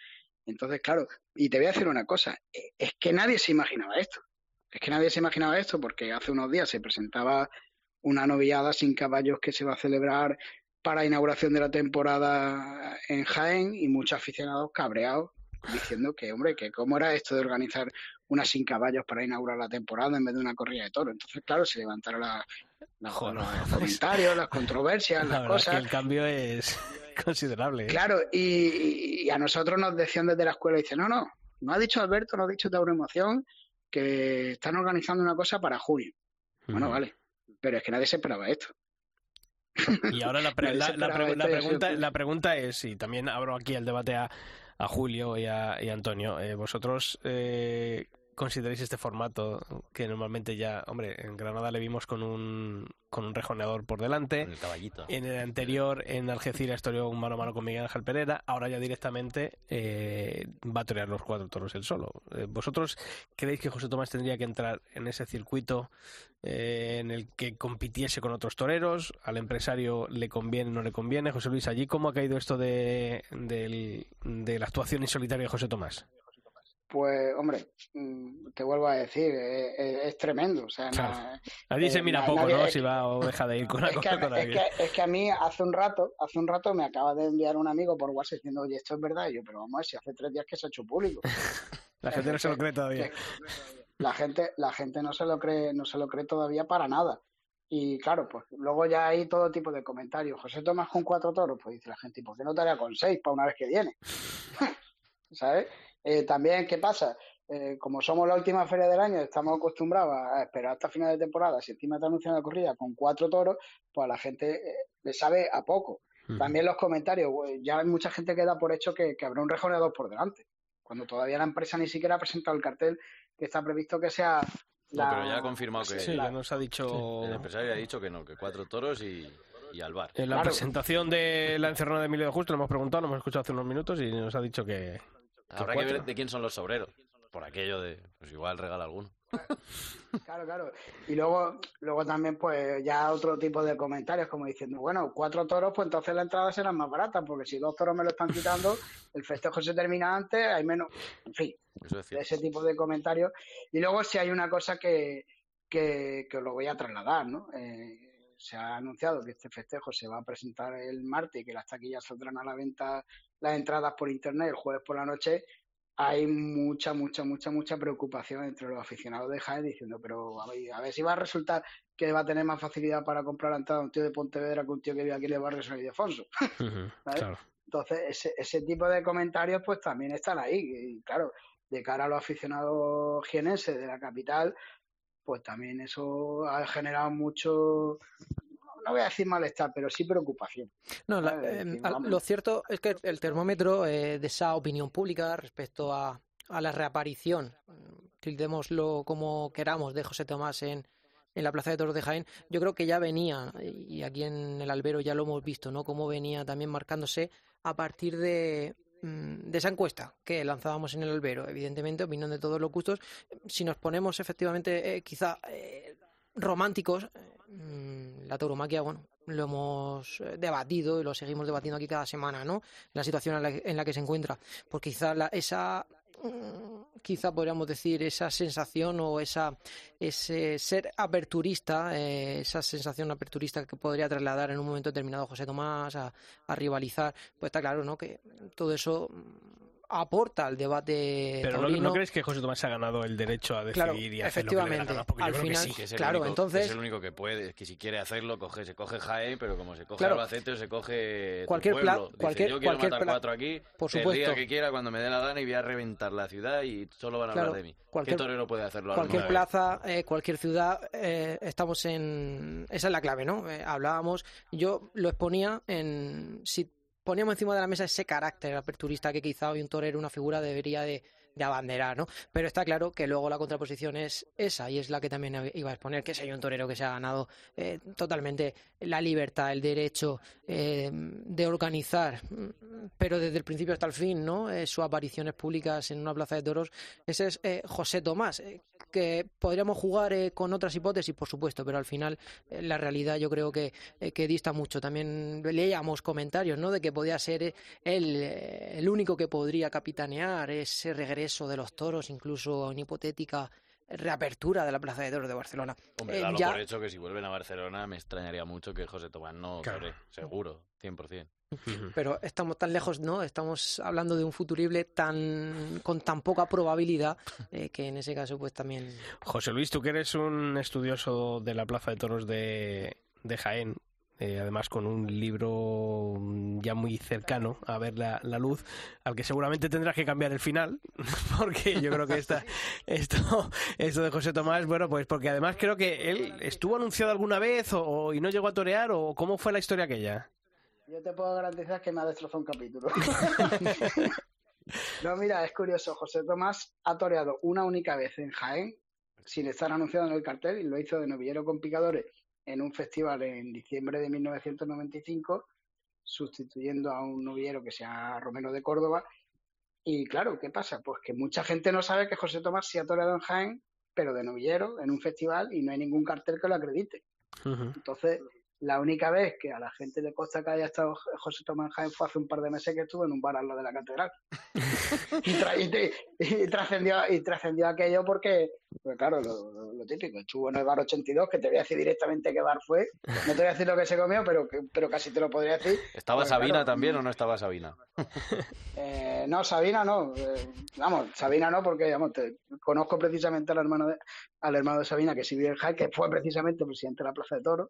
Entonces, claro, y te voy a decir una cosa, eh, es que nadie se imaginaba esto. Es que nadie se imaginaba esto porque hace unos días se presentaba una novillada sin caballos que se va a celebrar para inauguración de la temporada en Jaén y muchos aficionados cabreados diciendo que, hombre, que cómo era esto de organizar una sin caballos para inaugurar la temporada en vez de una corrida de toros. Entonces, claro, se levantaron la- la- Joder. los <laughs> comentarios, las controversias, La las verdad es cosas. que el cambio es <laughs> considerable. ¿eh? Claro, y, y a nosotros nos decían desde la escuela, dice, no, no, no ha dicho Alberto, no ha dicho Tauro Emoción que están organizando una cosa para junio. Bueno, vale, pero es que nadie se esperaba esto. Y ahora la, <laughs> pre- la- la la pregunta, la pregunta es, y también abro aquí el debate a, a Julio y a, y a Antonio, eh, ¿vosotros eh, consideráis este formato que normalmente ya, hombre, en Granada le vimos con un, con un rejoneador por delante? Con el caballito. En el anterior, en Algeciras, toreó un mano a mano con Miguel Ángel Pereira. Ahora ya directamente eh, va a torear los cuatro toros él solo. Eh, ¿Vosotros creéis que José Tomás tendría que entrar en ese circuito eh, en el que compitiese con otros toreros? ¿Al empresario le conviene o no le conviene? José Luis, ¿allí cómo ha caído esto de, del- de la actuación insolitaria de José Tomás? Pues, hombre, mm, te vuelvo a decir, eh, eh, es, tremendo. O sea, Claro. na- Allí se eh, mira na- poco, nadie- ¿no? es Si va o deja de ir con <laughs> que, cosa con que, es que a mí hace un rato, hace un rato me acaba de enviar un amigo por WhatsApp diciendo, oye, esto es verdad. Y yo, pero vamos a ver si hace tres días que se ha hecho público. <laughs> La gente no se lo cree todavía. <laughs> La gente, la gente no se lo cree, no se lo cree todavía para nada. Y claro, pues luego ya hay todo tipo de comentarios. José Tomás con cuatro toros, pues dice la gente, ¿y por qué no tarea con seis para una vez que viene? ¿Sabes? Eh, también, ¿qué pasa? Eh, como somos la última feria del año, estamos acostumbrados a esperar hasta final de temporada. Si encima te anuncian la corrida con cuatro toros, pues a la gente eh, le sabe a poco. También los comentarios, pues, ya hay mucha gente que da por hecho que, que habrá un rejoneador por delante, cuando todavía la empresa ni siquiera ha presentado el cartel que está previsto que sea No, la... pero ya ha confirmado que Sí, ya nos ha dicho... el empresario ha dicho que no, que cuatro toros y, y al bar. En la Claro. presentación de la encerrona de Emilio de Justo, lo hemos preguntado, lo hemos escuchado hace unos minutos y nos ha dicho que. Habrá que ver de quién son los obreros. Por aquello de, pues igual regala alguno. <laughs> Claro, claro. Y luego, luego también, pues, ya otro tipo de comentarios, como diciendo, bueno, cuatro toros, pues entonces la entrada será más barata, porque si dos toros me lo están quitando, <laughs> el festejo se termina antes, hay menos. En fin, Eso es cierto. ese tipo de comentarios. Y luego si hay una cosa que, que, que os lo voy a trasladar, ¿no? Eh, se ha anunciado que este festejo se va a presentar el martes y que las taquillas saldrán a la venta las entradas por internet el jueves por la noche. Hay mucha, mucha, mucha, mucha preocupación entre los aficionados de Jaén diciendo, pero a ver, a ver si va a resultar que va a tener más facilidad para comprar la entrada un tío de Pontevedra que un tío que vive aquí en el barrio San Ildefonso. <laughs> ¿sabes? claro. Entonces, ese, ese tipo de comentarios pues también están ahí. Y claro, de cara a los aficionados jienenses de la capital, pues también eso ha generado mucho, no voy a decir malestar, pero sí preocupación. No, la- eh, vamos, lo cierto es que el termómetro eh, de esa opinión pública respecto a, a la reaparición, tildémoslo como queramos, de José Tomás en, en la Plaza de Toros de Jaén, yo creo que ya venía, y aquí en el albero ya lo hemos visto, ¿no? Cómo venía también marcándose a partir de, mm, de esa encuesta que lanzábamos en el albero. Evidentemente, opinión de todos los gustos. Si nos ponemos efectivamente, eh, quizá eh, románticos, la tauromaquia, bueno, lo hemos eh, debatido y lo seguimos debatiendo aquí cada semana, ¿no? La situación en la, en la que se encuentra. Pues quizá la- esa, mm, quizá podríamos decir, esa sensación o esa, ese ser aperturista, eh, esa sensación aperturista que podría trasladar en un momento determinado José Tomás a, a rivalizar, pues está claro, ¿no? Que todo eso mm, aporta al debate Pero ¿no, taurino. ¿no crees que José Tomás ha ganado el derecho a decidir Claro, y hacer lo que le da la efectivamente. gana? Porque yo Al creo que final- sí. Que es el Claro, único, entonces- es el único que puede, que si quiere hacerlo, coge, se coge Jaén, pero como se coge Claro. Albacete o se coge Cualquier pueblo. Dice, cualquier- yo quiero cualquier matar cuatro aquí, Por el supuesto. día que quiera, cuando me dé la gana y voy a reventar la ciudad y solo van a hablar de mí. cualquier- ¿Qué torero puede hacerlo? cualquier plaza, eh, cualquier ciudad, eh, estamos en... Esa es la clave, ¿no? Eh, hablábamos, yo lo exponía en... Si poníamos encima de la mesa ese carácter aperturista que quizá hoy un torero, una figura debería de, de abanderar, ¿no? Pero está claro que luego la contraposición es esa y es la que también iba a exponer, que hay un torero que se ha ganado eh, totalmente la libertad, el derecho eh, de organizar, mm, pero desde el principio hasta el fin, ¿no? Eh, sus apariciones públicas en una plaza de toros, ese es eh, José Tomás, eh, que podríamos jugar eh, con otras hipótesis, por supuesto, pero al final eh, la realidad yo creo que, eh, que dista mucho. También leíamos comentarios, ¿no? De que podía ser eh, él eh, el único que podría capitanear ese regreso de los toros, incluso en hipotética reapertura de la Plaza de Toros de Barcelona. Hombre, Eh, dalo ya- por hecho que si vuelven a Barcelona me extrañaría mucho que José Tomás no Claro. seguro, 100%. Pero estamos tan lejos, ¿no? Estamos hablando de un futurible tan con tan poca probabilidad <laughs> eh, que en ese caso pues también José Luis, tú que eres un estudioso de la Plaza de Toros de, de Jaén, eh, además con un libro ya muy cercano a ver la, la luz, al que seguramente tendrás que cambiar el final, <laughs> porque yo creo que esta, <laughs> esto, esto de José Tomás, bueno, pues porque además creo que él estuvo anunciado alguna vez o- y no llegó a torear, o cómo fue la historia aquella. Yo te puedo garantizar que me ha destrozado un capítulo. <laughs> no, mira, es curioso. José Tomás ha toreado una única vez en Jaén, sin estar anunciado en el cartel, y lo hizo de novillero con picadores en un festival en diciembre de 1995, sustituyendo a un novillero que se llama Romero de Córdoba. Y claro, ¿qué pasa? Pues que mucha gente no sabe que José Tomás sí ha toreado en Jaén, pero de novillero, en un festival, y no hay ningún cartel que lo acredite. Entonces, la única vez que a la gente le consta que haya estado José Tomás Jaén fue hace un par de meses que estuvo en un bar al lado de la catedral. <laughs> y, tra- y trascendió, y trascendió aquello porque, pues claro, lo, lo- lo típico, estuvo en el bar 82, que te voy a decir directamente qué bar fue. No te voy a decir lo que se comió, pero, que- pero casi te lo podría decir. ¿Estaba Porque, Sabina claro, también o no estaba Sabina? <laughs> eh, no, Sabina no. eh, vamos, Sabina no, porque vamos, te- conozco precisamente al hermano de, al hermano de Sabina, que sí vive en Jaén, que fue precisamente presidente de la Plaza de Toros,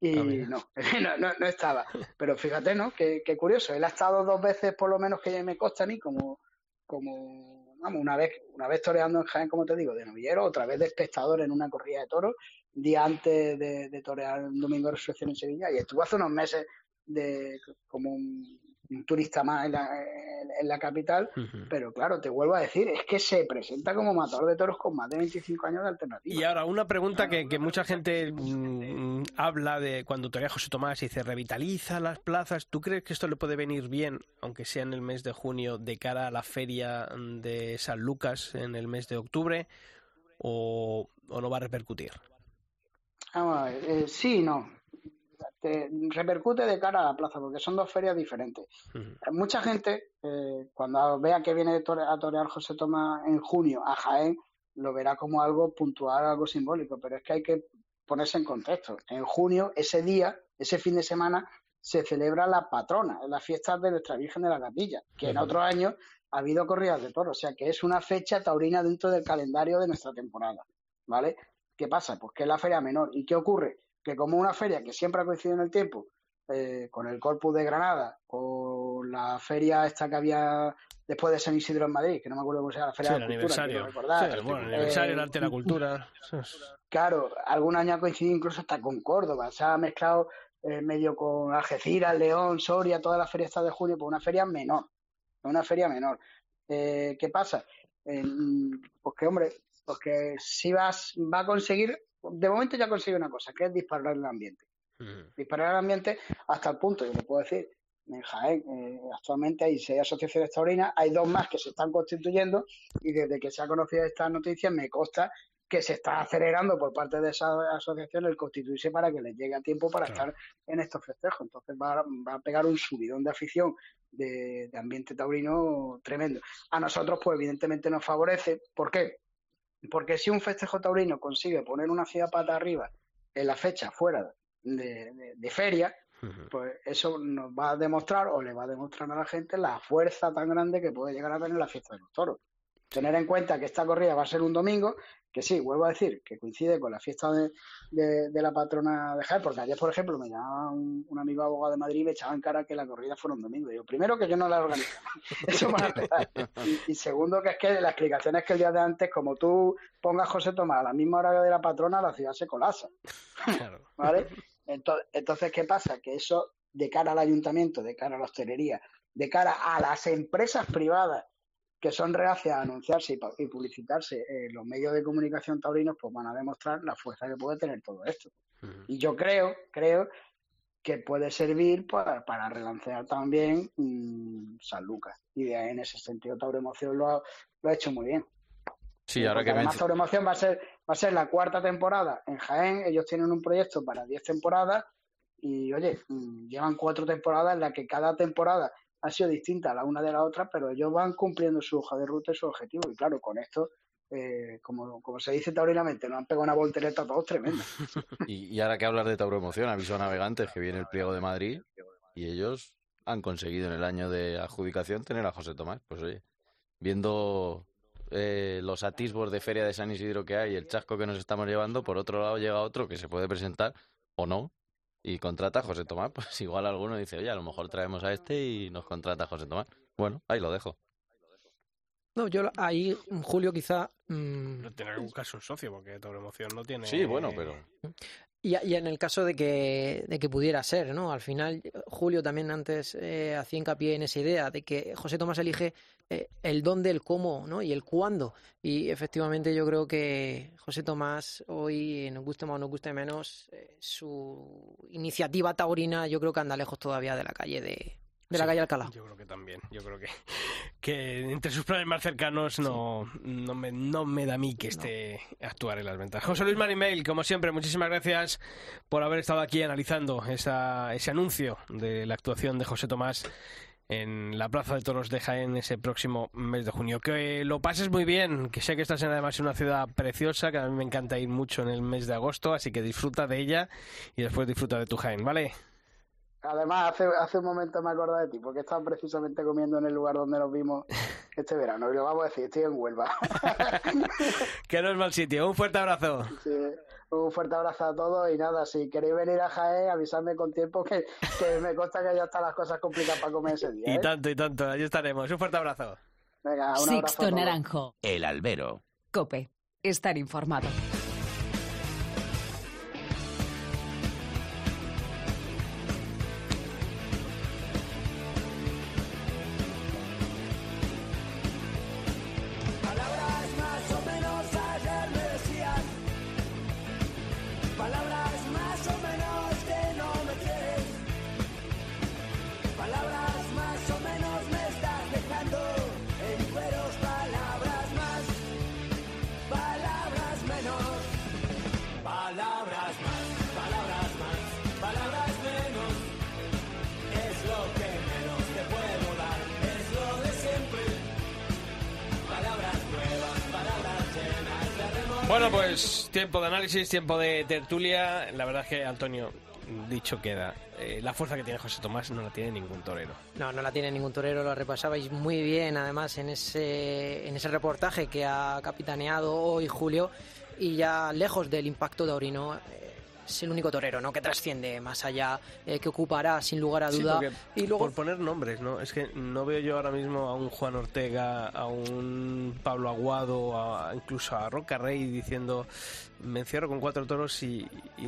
y Ah, mira. no, <laughs> <laughs> no, no, no estaba. Pero fíjate, ¿no? Qué, qué curioso. Él ha estado dos veces, por lo menos que me consta a mí, como, como vamos, una vez, una vez toreando en Jaén, como te digo, de novillero, otra vez de espectador en una corrida de toros, día antes de, de torear un domingo de resurrección en Sevilla, y estuvo hace unos meses de como un, un turista más en la, en- la capital, pero claro, te vuelvo a decir, es que se presenta como matador de toros con más de 25 años de alternativa. Y ahora, una pregunta que, que mucha gente mm, habla de cuando torea José Tomás y dice, revitaliza las plazas. ¿Tú crees que esto le puede venir bien, aunque sea en el mes de junio, de cara a la feria de San Lucas en el mes de octubre? ¿O, o no va a repercutir? Vamos a ver, eh, sí y no. Te repercute de cara a la plaza, porque son dos ferias diferentes. Mucha gente, eh, cuando vea que viene a torear José Tomás en junio a Jaén, lo verá como algo puntual, algo simbólico, pero es que hay que ponerse en contexto. En junio, ese día, ese fin de semana, se celebra la patrona, la fiesta de nuestra Virgen de la Capilla, que en otros años ha habido corridas de toros, o sea que es una fecha taurina dentro del calendario de nuestra temporada, ¿vale? ¿Qué pasa? Pues que es la feria menor. ¿Y qué ocurre? Que como una feria que siempre ha coincidido en el tiempo, eh, con el Corpus de Granada, con la feria esta que había después de San Isidro en Madrid, que no me acuerdo cómo se llama, la Feria el de la Cultura, aniversario. Sí, bueno, el aniversario, Eh, el arte y la cultura. Claro, algún año ha coincidido incluso hasta con Córdoba. Se ha mezclado eh, medio con Algeciras, León, Soria, todas las ferias de junio, pues una feria menor. Una feria menor. Eh, ¿Qué pasa? Pues que, hombre, pues que si vas, va a conseguir, de momento ya consigue una cosa, que es disparar el ambiente. Disparar el ambiente hasta el punto, yo lo puedo decir, en Jaén eh, actualmente hay seis asociaciones taurinas, hay dos más que se están constituyendo y desde que se ha conocido esta noticia me consta que se está acelerando por parte de esa asociación el constituirse para que les llegue a tiempo para estar en estos festejos. Entonces va, va a pegar un subidón de afición de, de ambiente taurino tremendo. A nosotros, pues evidentemente nos favorece. ¿Por qué? Porque si un festejo taurino consigue poner una ciudad pata arriba en la fecha fuera de, de- de feria, pues eso nos va a demostrar o le va a demostrar a la gente la fuerza tan grande que puede llegar a tener la fiesta de los toros. Tener en cuenta que esta corrida va a ser un domingo, que sí, vuelvo a decir, que coincide con la fiesta de, de- de la patrona de Jaén, porque ayer, por ejemplo, me llamaba un, un amigo abogado de Madrid y me echaba en cara que la corrida fuera un domingo. Y yo, primero, que yo no la he organizado. <laughs> Eso para empezar. Y, y segundo, que es que la explicación es que el día de antes, como tú pongas José Tomás a la misma hora de la patrona, la ciudad se colapsa. <laughs> ¿Vale? Entonces, entonces, ¿qué pasa? Que eso, de cara al ayuntamiento, de cara a la hostelería, de cara a las empresas privadas que son reacias a anunciarse y, y publicitarse en los medios de comunicación taurinos, pues van a demostrar la fuerza que puede tener todo esto. Y yo creo, creo que puede servir para, para relancear también mm, San Lucas. Y de ahí, en ese sentido, Tauremoción lo ha, lo ha hecho muy bien. Sí, ahora que además Tauremoción va a ser va a ser la cuarta temporada en Jaén. Ellos tienen un proyecto para 10 temporadas y, oye, mm, llevan cuatro temporadas en las que cada temporada ha sido distinta la una de la otra, pero ellos van cumpliendo su hoja de ruta y su objetivo. Y claro, con esto eh, como, como se dice taurinamente, nos han pegado una voltereta a todos tremenda. <laughs> Y, ahora que hablas de Tauroemoción, aviso a navegantes que viene el pliego de Madrid y ellos han conseguido en el año de adjudicación tener a José Tomás. Pues oye, viendo eh, los atisbos de Feria de San Isidro que hay, el chasco que nos estamos llevando, por otro lado llega otro que se puede presentar o no y contrata a José Tomás. <laughs> Pues igual alguno dice, oye, a lo mejor traemos a este y nos contrata a José Tomás. Bueno, ahí lo dejo. No, yo la- ahí, Julio, quizá. mm, No tiene algún caso un socio, porque Tauromoción no tiene. Sí, bueno, pero Y, y en el caso de que, de que pudiera ser, ¿no? Al final, Julio también antes eh, hacía hincapié en esa idea de que José Tomás elige el dónde, el cómo, ¿no? Y el cuándo. Y efectivamente yo creo que José Tomás hoy, eh, nos guste más o nos guste menos, eh, su iniciativa taurina yo creo que anda lejos todavía de la calle de, de la Sí, calle Alcalá. Yo creo que también. Yo creo que, <laughs> que entre sus planes más cercanos no, no, me, no me da a mí que esté actuar en las ventas. José Luis Marimel, como siempre, muchísimas gracias por haber estado aquí analizando esa, ese anuncio de la actuación de José Tomás en la Plaza de Toros de Jaén ese próximo mes de junio. Que lo pases muy bien, que sé que estás en además en una ciudad preciosa, que a mí me encanta ir mucho en el mes de agosto, así que disfruta de ella y después disfruta de tu Jaén, ¿vale? Además, hace, hace un momento me acordé de ti, porque estaba precisamente comiendo en el lugar donde nos vimos este verano. Y lo vamos a decir, estoy en Huelva. <laughs> Que no es mal sitio. Un fuerte abrazo. Sí, un fuerte abrazo a todos y nada, si queréis venir a Jaén, avisadme con tiempo que, que me consta que ya están las cosas complicadas para comer ese día. Y ¿eh? tanto, y tanto. Allí estaremos. Un fuerte abrazo. Venga, un abrazo a Sixto todos. Naranjo. El albero. Cope. Estar informado. Tiempo de análisis, tiempo de tertulia. La verdad es que, Antonio, dicho queda. eh, la fuerza que tiene José Tomás no la tiene ningún torero. No, no la tiene ningún torero, lo repasabais muy bien además en ese, en ese reportaje que ha capitaneado hoy Julio y ya lejos del impacto taurino eh, es el único torero ¿no? que trasciende más allá, eh, que ocupará sin lugar a duda. y luego Por poner nombres, ¿no? Es que no veo yo ahora mismo a un Juan Ortega, a un Pablo Aguado, a- incluso a Roca Rey diciendo me encierro con cuatro toros y, y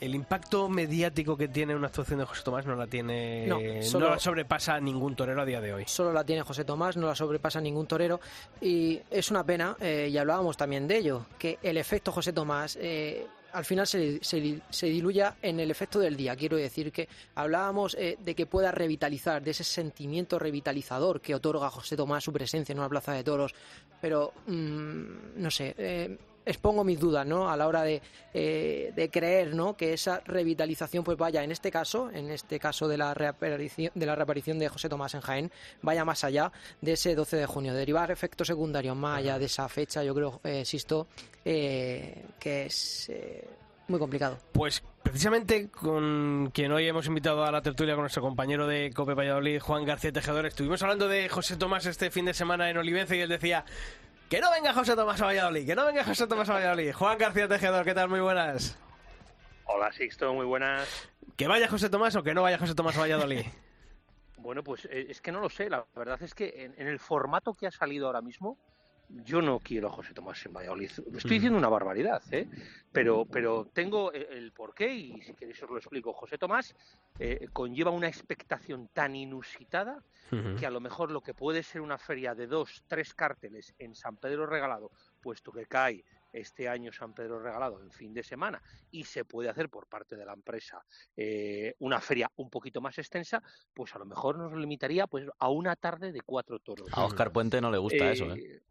el impacto mediático que tiene una actuación de José Tomás no la tiene, No, la sobrepasa ningún torero a día de hoy. solo la tiene José Tomás, no la sobrepasa ningún torero y es una pena, eh, y hablábamos también de ello, que el efecto José Tomás eh, al final se, se- se diluya en el efecto del día. Quiero decir que hablábamos eh, de que pueda revitalizar, de ese sentimiento revitalizador que otorga José Tomás su presencia en una plaza de toros, pero mm, no sé. eh, expongo mis dudas, ¿no? A la hora de, eh, de creer, ¿no? Que esa revitalización, pues vaya, en este caso, en este caso de la reaparición de la reaparición de José Tomás en Jaén, vaya más allá de ese 12 de junio. Derivar efectos secundarios más allá de esa fecha, yo creo, eh, eh, que es eh, muy complicado. Pues precisamente con quien hoy hemos invitado a la tertulia con nuestro compañero de Cope Valladolid, Juan García Tejedor, estuvimos hablando de José Tomás este fin de semana en Olivenza y él decía que no venga José Tomás a Valladolid, que no venga José Tomás a Valladolid. Juan García Tejedor, ¿qué tal? Muy buenas. Hola Sixto, muy buenas. ¿Que vaya José Tomás o que no vaya José Tomás a Valladolid? <laughs> Bueno, pues eh, es que no lo sé, la verdad es que en, en el formato que ha salido ahora mismo, yo no quiero a José Tomás en Valladolid. Estoy Mm. diciendo una barbaridad, ¿eh? Pero, pero tengo el, el porqué y si queréis os lo explico. José Tomás eh, conlleva una expectación tan inusitada que a lo mejor lo que puede ser una feria de dos, tres cárteles en San Pedro Regalado, puesto que cae este año San Pedro Regalado en fin de semana y se puede hacer por parte de la empresa eh, una feria un poquito más extensa, pues a lo mejor nos limitaría pues a una tarde de cuatro toros. A Oscar Puente no le gusta eso, ¿eh?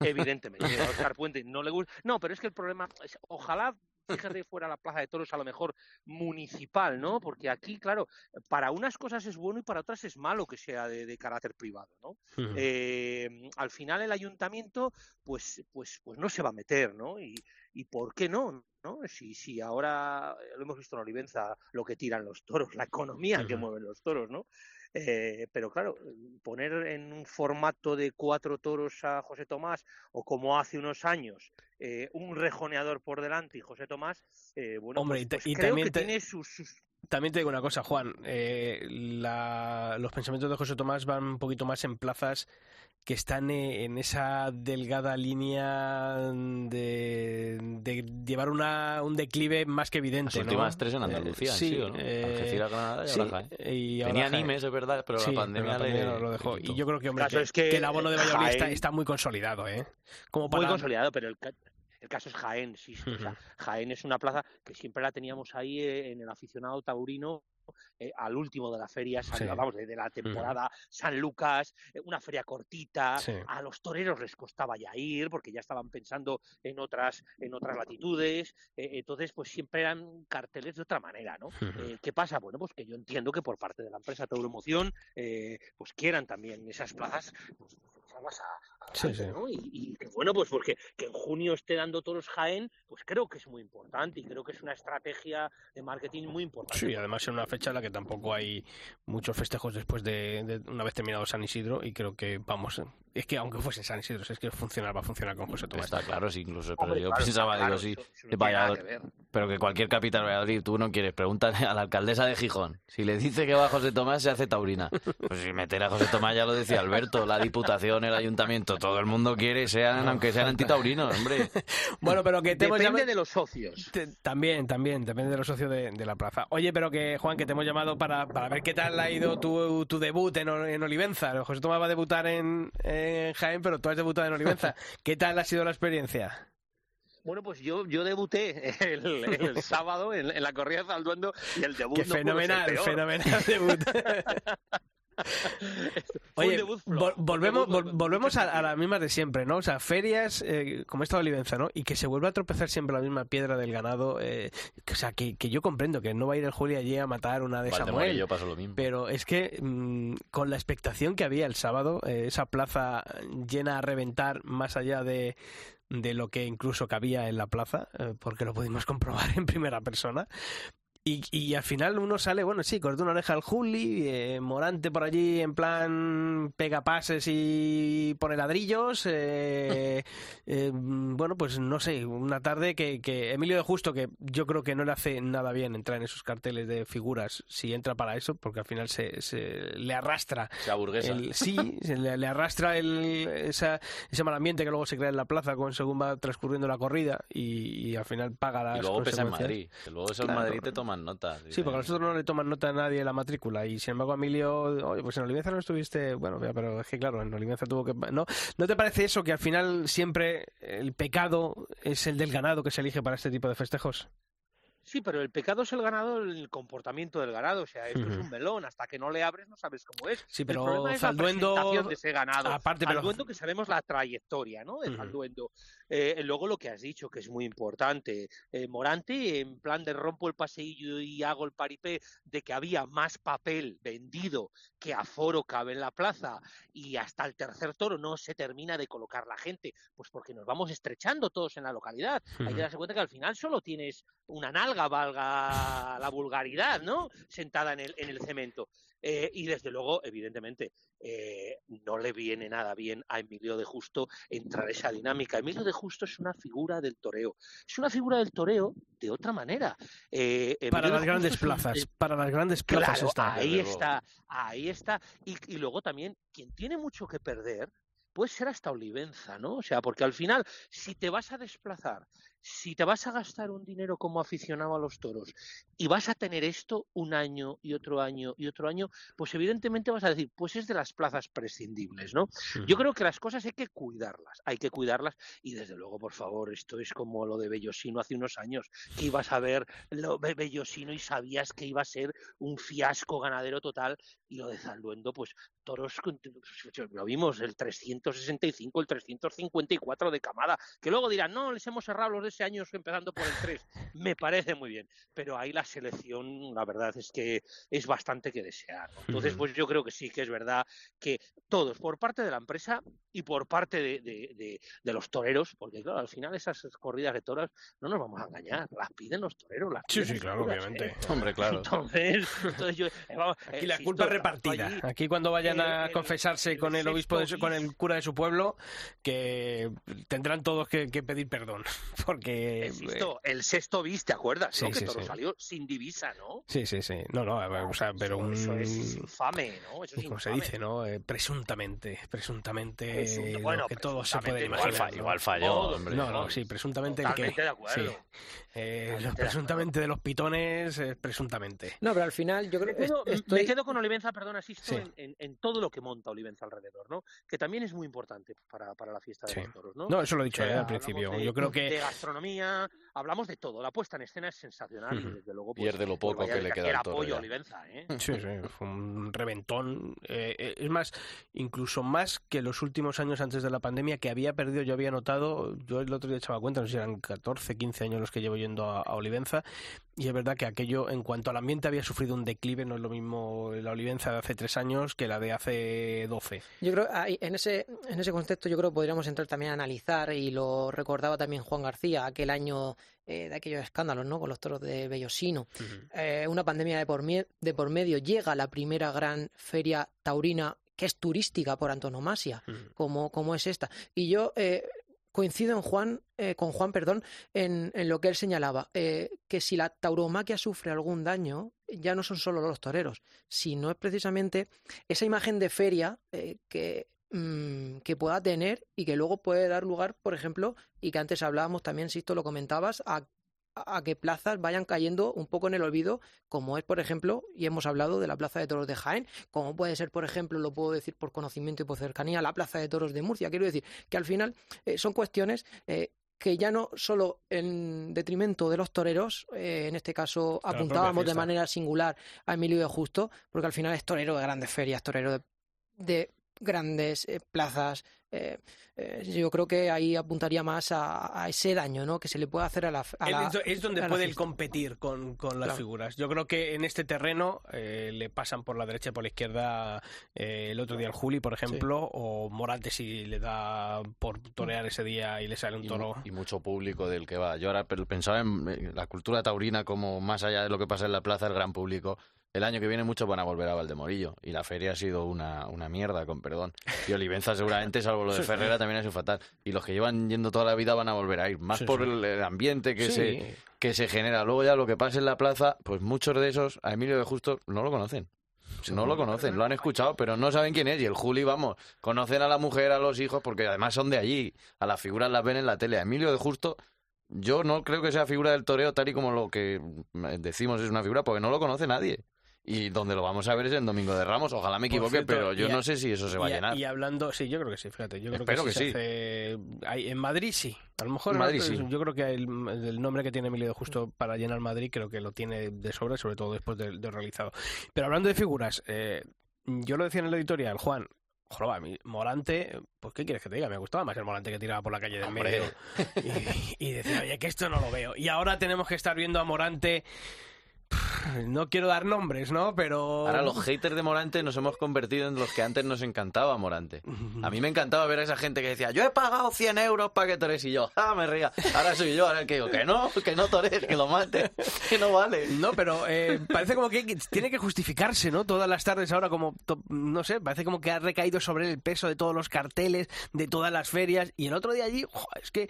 Evidentemente, a <laughs> Oscar Puente no le gusta. No, pero es que el problema es, ojalá fíjate fuera la plaza de toros a lo mejor municipal, ¿no? Porque aquí, claro, para unas cosas es bueno y para otras es malo que sea de, de carácter privado, ¿no? Eh, al final el ayuntamiento, pues, pues, pues no se va a meter, ¿no? Y, y ¿por qué no? ¿no? Si, si ahora eh, lo hemos visto en Olivenza, lo que tiran los toros, la economía que mueven los toros, ¿no? Eh, pero claro, poner en un formato de cuatro toros a José Tomás, o como hace unos años, eh, un rejoneador por delante y José Tomás, eh, bueno, Hombre, pues, pues y creo también que te- tiene sus, sus- También te digo una cosa, Juan. eh, la- los pensamientos de José Tomás van un poquito más en plazas que están eh, en esa delgada línea de, de llevar una, un declive más que evidente. Las ¿no? últimas tres en Eh, Andalucía, sí, sí, ¿o no? eh, Algeciras, Granada y sí, Jaén. y ahora Tenía Jaén. animes, es verdad, pero Sí, la pandemia, pero la pandemia le, lo dejó. Y yo creo que, hombre, que, es que que el abono de Valladolid está, Jaén- está muy consolidado, ¿eh? Como muy para... consolidado, pero el, el caso es Jaén, sí, o sea. Jaén es una plaza que siempre la teníamos ahí eh, en el aficionado taurino eh, al último de la feria, Sí. vamos, de, de la temporada San Lucas, eh, una feria cortita, Sí. a los toreros les costaba ya ir porque ya estaban pensando en otras, en otras latitudes, eh, entonces pues siempre eran carteles de otra manera, ¿no? ¿Qué pasa? Bueno, pues que yo entiendo que por parte de la empresa Tauromoción eh, pues quieran también esas plazas pues, echarlas a, a Sí. ¿no? Y, bueno, pues porque que en junio esté dando toros Jaén, pues creo que es muy importante y creo que es una estrategia de marketing muy importante. Sí, además en una fecha en la que tampoco hay muchos festejos después de, de una vez terminado San Isidro y creo que vamos, es que aunque fuese San Isidro, es que funcionar va a funcionar con José Tomás. Está claro, sí, incluso, pero Hombre, yo claro, pensaba, claro, digo, sí, no Valladolid, que pero que cualquier capital de Valladolid, tú no quieres, pregúntale a la alcaldesa de Gijón, si le dice que va José Tomás, se hace taurina. Pues si meter a José Tomás, ya lo decía Alberto, la diputación, el ayuntamiento, todo el mundo quiere, sean, aunque sean antitaurinos, hombre. <laughs> Bueno, pero que te hemos Depende llamado- de los socios. Te- También, también, depende de los socios de, de la plaza. Oye, pero que, Juan, que te hemos llamado para, para ver qué tal ha ido tu, tu debut en, en Olivenza. José Tomás va a debutar en, en Jaén, pero tú has debutado en Olivenza. <laughs> ¿Qué tal ha sido la experiencia? Bueno, pues yo, yo debuté el, el <laughs> sábado en, en la corrida de Zalduendo y el debut Qué no pudo ser fenomenal, peor. fenomenal debut. <laughs> <laughs> Oye, vol- volvemos, vol- volvemos a, a las mismas de siempre, ¿no? O sea, ferias, eh, como esta de Olivenza, ¿no? Y que se vuelva a tropezar siempre la misma piedra del ganado. eh, que- o sea, que, que yo comprendo que no va a ir el Juli allí a matar una de Samuel. y yo pasó lo mismo. Pero es que mm, con la expectación que había el sábado, eh, esa plaza llena a reventar más allá de, de lo que incluso cabía en la plaza, eh, porque lo pudimos <laughs> comprobar en primera persona. Y, y al final uno sale, bueno, sí, cortó una oreja al Juli, eh, Morante por allí en plan pega pases y pone ladrillos. eh, <laughs> eh, bueno, pues no sé, una tarde que, que Emilio de Justo, que yo creo que no le hace nada bien entrar en esos carteles de figuras, si entra para eso, porque al final se, se le arrastra. Se aburguesa. el- sí, se le, le arrastra el, esa, ese mal ambiente que luego se crea en la plaza con según va transcurriendo la corrida y, y al final paga las Y luego pesa en consecuencias. Madrid, que luego eso en Claro. Madrid te toman nota. Sí, porque a nosotros no le toman nota a nadie la matrícula y sin embargo Emilio, oye, pues en Olivenza no estuviste, bueno, pero es que claro, en Olivenza tuvo que... ¿no? ¿No te parece eso que al final siempre el pecado es el del ganado que se elige para este tipo de festejos? Sí, pero el pecado es el ganado, el comportamiento del ganado. O sea, esto es un melón. Hasta que no le abres no sabes cómo es. Sí, el pero problema es la presentación de ese ganado. aparte, pero- Zalduendo que sabemos la trayectoria, ¿no? De Ujú. Zalduendo. Eh, luego lo que has dicho, que es muy importante. Eh, Morante, en plan de rompo el paseillo y hago el paripé, de que había más papel vendido que aforo cabe en la plaza y hasta el tercer toro no se termina de colocar la gente, pues porque nos vamos estrechando todos en la localidad. Hay que darse cuenta que al final solo tienes una nalga, valga la vulgaridad, ¿no? Sentada en el, en el cemento. Eh, y desde luego, evidentemente, eh, no le viene nada bien a Emilio de Justo entrar esa dinámica. Emilio de Justo es una figura del toreo. Es una figura del toreo de otra manera. Eh, Para las grandes un- plazas, para las grandes plazas Claro, está. ahí está, ahí está. Y, y luego también, quien tiene mucho que perder puede ser hasta Olivenza, ¿no? O sea, porque al final, si te vas a desplazar, si te vas a gastar un dinero como aficionado a los toros y vas a tener esto un año y otro año y otro año, pues evidentemente vas a decir, pues es de las plazas prescindibles, ¿no? Yo creo que las cosas hay que cuidarlas, hay que cuidarlas y desde luego, por favor, esto es como lo de Bellosino hace unos años, que ibas a ver lo de Bellosino y sabías que iba a ser un fiasco ganadero total y lo de Zalduendo, pues toros, lo vimos, el 365, el 354 de camada, que luego dirán, no, les hemos cerrado los de 14 años empezando por el 3, me parece muy bien. Pero ahí la selección, la verdad es que es bastante que desear. Entonces, pues yo creo que sí, que es verdad que todos, por parte de la empresa y por parte de, de- de- de los toreros, porque claro, al final esas corridas de toros no nos vamos a engañar, las piden los toreros. Las Sí, piden sí, las claro, figuras, obviamente. ¿eh? Hombre, claro. Entonces, entonces yo, eh, vamos, Aquí eh, la culpa es repartida. allí- Aquí cuando vayan a el- confesarse el con el obispo, de su- con el cura de su pueblo, que tendrán todos que, que pedir perdón, <laughs> porque el sexto, el sexto bis, ¿te acuerdas? Sí, ¿no? Que todo sí. salió sin divisa, ¿no? sí, sí, sí, no, no, o sea, pero un, Eso es infame, ¿no? Eso es como se dice, no, Eh, presuntamente, presuntamente, bueno, que todos se presuntamente, imaginar. igual ¿no? Igual falló, Todos, hombre. No, no, sí, presuntamente el que. Totalmente de acuerdo. Eh, presuntamente de los pitones, eh, presuntamente. No, pero al final yo creo que estoy... me quedo con Olivenza, perdona, asisto Sí. en, en- en todo lo que monta Olivenza alrededor, ¿no? Que también es muy importante para, para la fiesta de Sí. los toros, ¿no? No, eso lo he dicho O sea, eh, al principio. de- Yo creo que De gastronomía, hablamos de todo. La puesta en escena es sensacional Ujú. y desde luego... Y es de lo poco que le queda el apoyo ya. a Olivenza, ¿eh? <laughs> Sí, sí, fue un reventón. Eh, eh, es más, incluso más que los últimos años antes de la pandemia, que había perdido, yo había notado, yo el otro día echaba cuenta, no sé si eran 14, 15 años los que llevo yendo a, a Olivenza, y es verdad que aquello, en cuanto al ambiente, había sufrido un declive, no es lo mismo la Olivenza de hace tres años que la de hace 12. Yo creo en ese en ese contexto yo creo que podríamos entrar también a analizar y lo recordaba también Juan García aquel año eh, de aquellos escándalos, ¿no? Con los toros de Bellosino. Eh, una pandemia de por, de por medio llega la primera gran feria taurina que es turística por antonomasia, como, como es esta. Y yo eh, coincido en Juan, eh, con Juan, perdón, en, en lo que él señalaba, eh, que si la tauromaquia sufre algún daño, ya no son solo los toreros, sino es precisamente esa imagen de feria eh, que, mm, que pueda tener y que luego puede dar lugar, por ejemplo, y que antes hablábamos también, Sisto, lo comentabas, a a que plazas vayan cayendo un poco en el olvido, como es, por ejemplo, y hemos hablado de la Plaza de Toros de Jaén, como puede ser, por ejemplo, lo puedo decir por conocimiento y por cercanía, la Plaza de Toros de Murcia. Quiero decir que al final eh, son cuestiones eh, que ya no solo en detrimento de los toreros, eh, en este caso la apuntábamos de manera singular a Emilio de Justo, porque al final es torero de grandes ferias, torero de, de grandes eh, plazas. Eh, eh, yo creo que ahí apuntaría más a, a ese daño ¿no? que se le puede hacer a la, a Él la- es do- es donde a la puede él competir con, con las Claro. figuras. Yo creo que en este terreno eh, le pasan por la derecha y por la izquierda eh, el otro día el Juli, por ejemplo, o Morante si le da por torear ese día y le sale un Y, toro. mu- y mucho público del que va. Yo ahora pe- pensaba en eh, la cultura taurina como más allá de lo que pasa en la plaza, el gran público. El año que viene muchos van a volver a Valdemorillo y la feria ha sido una, una mierda, con perdón. Y Olivenza seguramente, salvo lo de. Ferrera, también ha sido fatal. Y los que llevan yendo toda la vida van a volver a ir, más Sí, por sí. El, el ambiente que, Sí. se, que se genera. Luego ya lo que pasa en la plaza, pues muchos de esos a Emilio de Justo no lo conocen. No lo conocen, lo han escuchado, pero no saben quién es. Y el Juli, vamos, conocen a la mujer, a los hijos, porque además son de allí. A las figuras las ven en la tele. A Emilio de Justo, yo no creo que sea figura del toreo tal y como lo que decimos es una figura, porque no lo conoce nadie. Y donde lo vamos a ver es en Domingo de Ramos. Ojalá me equivoque, cierto, pero yo a- no sé si eso se va a llenar. y hablando, sí, yo creo que sí, fíjate, yo creo Espero que, que sí. se hace- hay- en Madrid sí, a lo mejor Madrid sí. yo creo que el, el nombre que tiene Emilio Justo para llenar Madrid creo que lo tiene de sobra, sobre todo después de, de realizado. Pero hablando de figuras, eh, yo lo decía en el editorial, Juan, Joroba, Morante, pues ¿qué quieres que te diga? Me gustaba más el Morante que tiraba por la calle del medio. Y, y decía, oye, que esto no lo veo. Y ahora tenemos que estar viendo a Morante. <laughs> No quiero dar nombres, ¿no? Pero. Ahora los haters de Morante nos hemos convertido en los que antes nos encantaba Morante. A mí me encantaba ver a esa gente que decía, yo he pagado 100 euros para que tores y yo, ah, me ría. Ahora soy yo, ahora el que digo, que no, que no tores, que lo mate, que no vale. No, pero eh, parece como que tiene que justificarse, ¿no? Todas las tardes ahora como, no sé, parece como que ha recaído sobre el peso de todos los carteles, de todas las ferias. Y el otro día allí, jo, es que,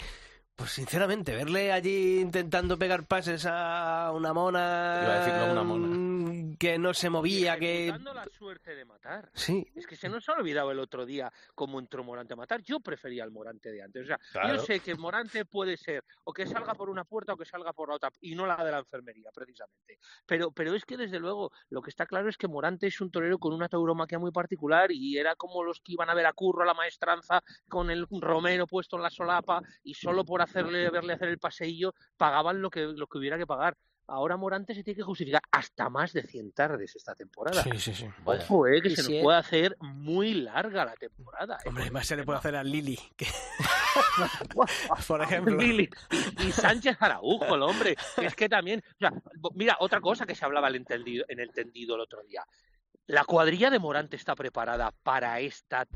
pues sinceramente, verle allí intentando pegar pases a una mona, Iba a decir, no, una mona. mm, que no se movía, que... Ejecutando la suerte de matar. Sí, Es que se nos ha olvidado el otro día cómo entró Morante a matar. Yo prefería al Morante de antes. O sea, Claro. yo sé que Morante puede ser o que salga por una puerta o que salga por la otra, y no la de la enfermería, precisamente. Pero, pero es que desde luego lo que está claro es que Morante es un torero con una tauromaquia muy particular y era como los que iban a ver a Curro a la maestranza con el Romero puesto en la solapa y solo por hacerle verle hacer el paseillo pagaban lo que, lo que hubiera que pagar. Ahora Morante se tiene que justificar hasta más de 100 tardes esta temporada. sí, sí, sí. Ojo, eh, que se si nos es- puede hacer muy larga la temporada. eh, Hombre, más se le puede hacer a Lili. que- <laughs> Por ejemplo. Y, y Sánchez Araujo, el hombre. Es que también. o sea, mira, otra cosa que se hablaba en el tendido, en el tendido el otro día. La cuadrilla de Morante está preparada para esta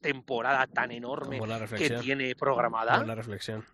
temporada tan enorme que tiene programada. Buena reflexión.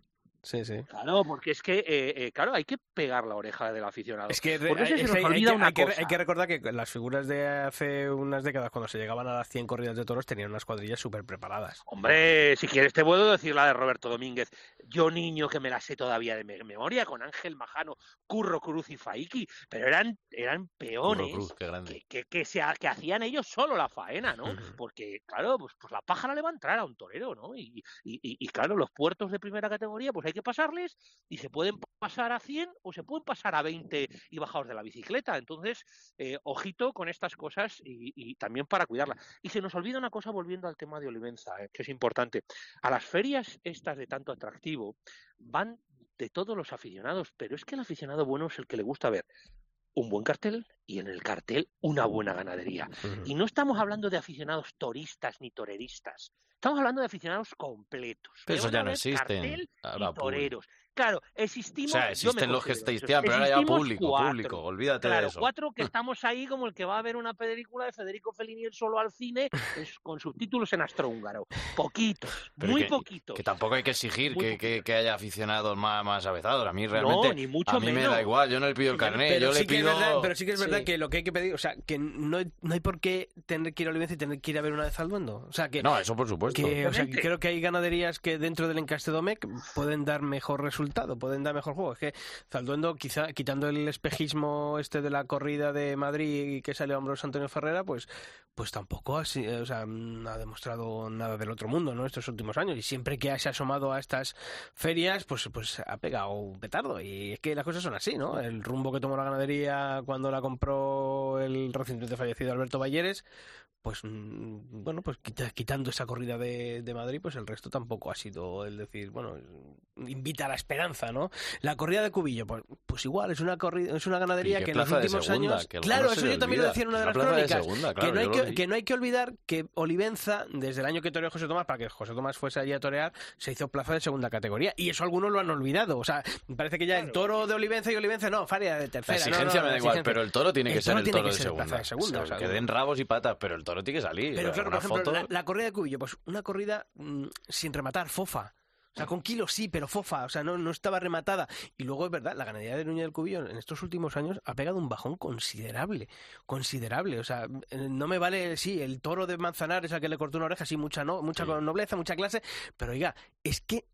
Sí, sí. Claro, porque es que, eh, eh, claro, hay que pegar la oreja del aficionado. Es que, es hay, que- una hay que- cosa. hay que recordar que las figuras de hace unas décadas, cuando se llegaban a las 100 corridas de toros, tenían unas cuadrillas súper preparadas. Hombre, si quieres te puedo decir la de Roberto Domínguez. Yo niño que me la sé todavía de me- memoria con Ángel Majano, Curro Cruz y Faiki, pero eran eran peones Cruz, qué grande. que, que, se ha- que hacían ellos solo la faena, ¿no? Porque, claro, pues, pues la pájara le va a entrar a un torero, ¿no? Y, y, y- y, claro, los puertos de primera categoría, pues hay que pasarles y se pueden pasar a 100 o se pueden pasar a 20 y bajados de la bicicleta. Entonces, eh, ojito con estas cosas y, también para cuidarlas. Y se nos olvida una cosa volviendo al tema de Olivenza, eh, que es importante. A las ferias estas de tanto atractivo van de todos los aficionados, pero es que el aficionado bueno es el que le gusta ver un buen cartel y en el cartel una buena ganadería. Y no estamos hablando de aficionados toristas ni toreristas. Estamos hablando de aficionados completos. Pero eso ya no existen. cartel y toreros. Claro, existimos. O sea, yo me existen los que pero ahora ya público, cuatro. público, olvídate Claro, de eso. cuatro que <laughs> estamos ahí como el que va a ver una película de Federico Fellini él solo al cine es- con subtítulos en astrohúngaro. Poquitos, Pero muy que, poquitos. que tampoco hay que exigir que, que- que haya aficionados más, más avezados. A mí realmente. ni mucho a mí me menos. da igual, yo no le pido el carnet, pero, yo sí le que es pido. verdad, pero sí que es verdad Sí. que lo que hay que pedir, o sea, que no hay, no hay por qué tener que ir a Olivenza y tener que ir a ver una vez al duendo. O sea, que, No, eso por supuesto. que, o sea, que creo que hay ganaderías que dentro del encaste Domecq pueden dar mejor resultado, pueden dar mejor juego. Es que Zalduendo, quizá quitando el espejismo este de la corrida de Madrid que salió a hombros Antonio Ferrera, pues pues tampoco sea, mm, ha demostrado nada del otro mundo, ¿no? Estos últimos años y siempre que se ha asomado a estas ferias, pues pues ha pegado un petardo y es que las cosas son así, ¿no? El rumbo que tomó la ganadería cuando la compró el recientemente fallecido Alberto Balleres, pues mm, bueno, pues quita- quitando esa corrida de, de Madrid, pues el resto tampoco ha sido el decir, bueno, invita a la esperanza, ¿no? La corrida de Cubillo, pues, pues igual, es una corrida, es una ganadería que en los últimos segunda, años. que Claro, no eso yo también lo olvida, decía en una de las plaza de crónicas. segunda, que, claro, no hay que, que no hay que olvidar que Olivenza, desde el año que toreó José Tomás, para que José Tomás fuese allí a torear, se hizo plaza de segunda categoría. Y eso algunos lo han olvidado. O sea, me parece que ya el toro de Olivenza y Olivenza, no, Faria de La tercera. no, exigencia no, me da la igual, exigencia. pero el toro tiene que El ser toro el tiene toro que de ser segunda. de segunda, O sea, o sea, que den rabos y patas, pero el toro tiene que salir. Pero claro, por ejemplo, foto... la, la corrida de Cubillo, pues una corrida mm, sin rematar, fofa. O sea, con kilos sí, pero fofa, o sea, no, no estaba rematada. Y luego es verdad, la ganadería de Núñez del Cubillo en estos últimos años ha pegado un bajón considerable, considerable. O sea, eh, no me vale, sí, el toro de Manzanares al que le cortó una oreja, sí, mucha, no, mucha nobleza, mucha clase, pero oiga, es que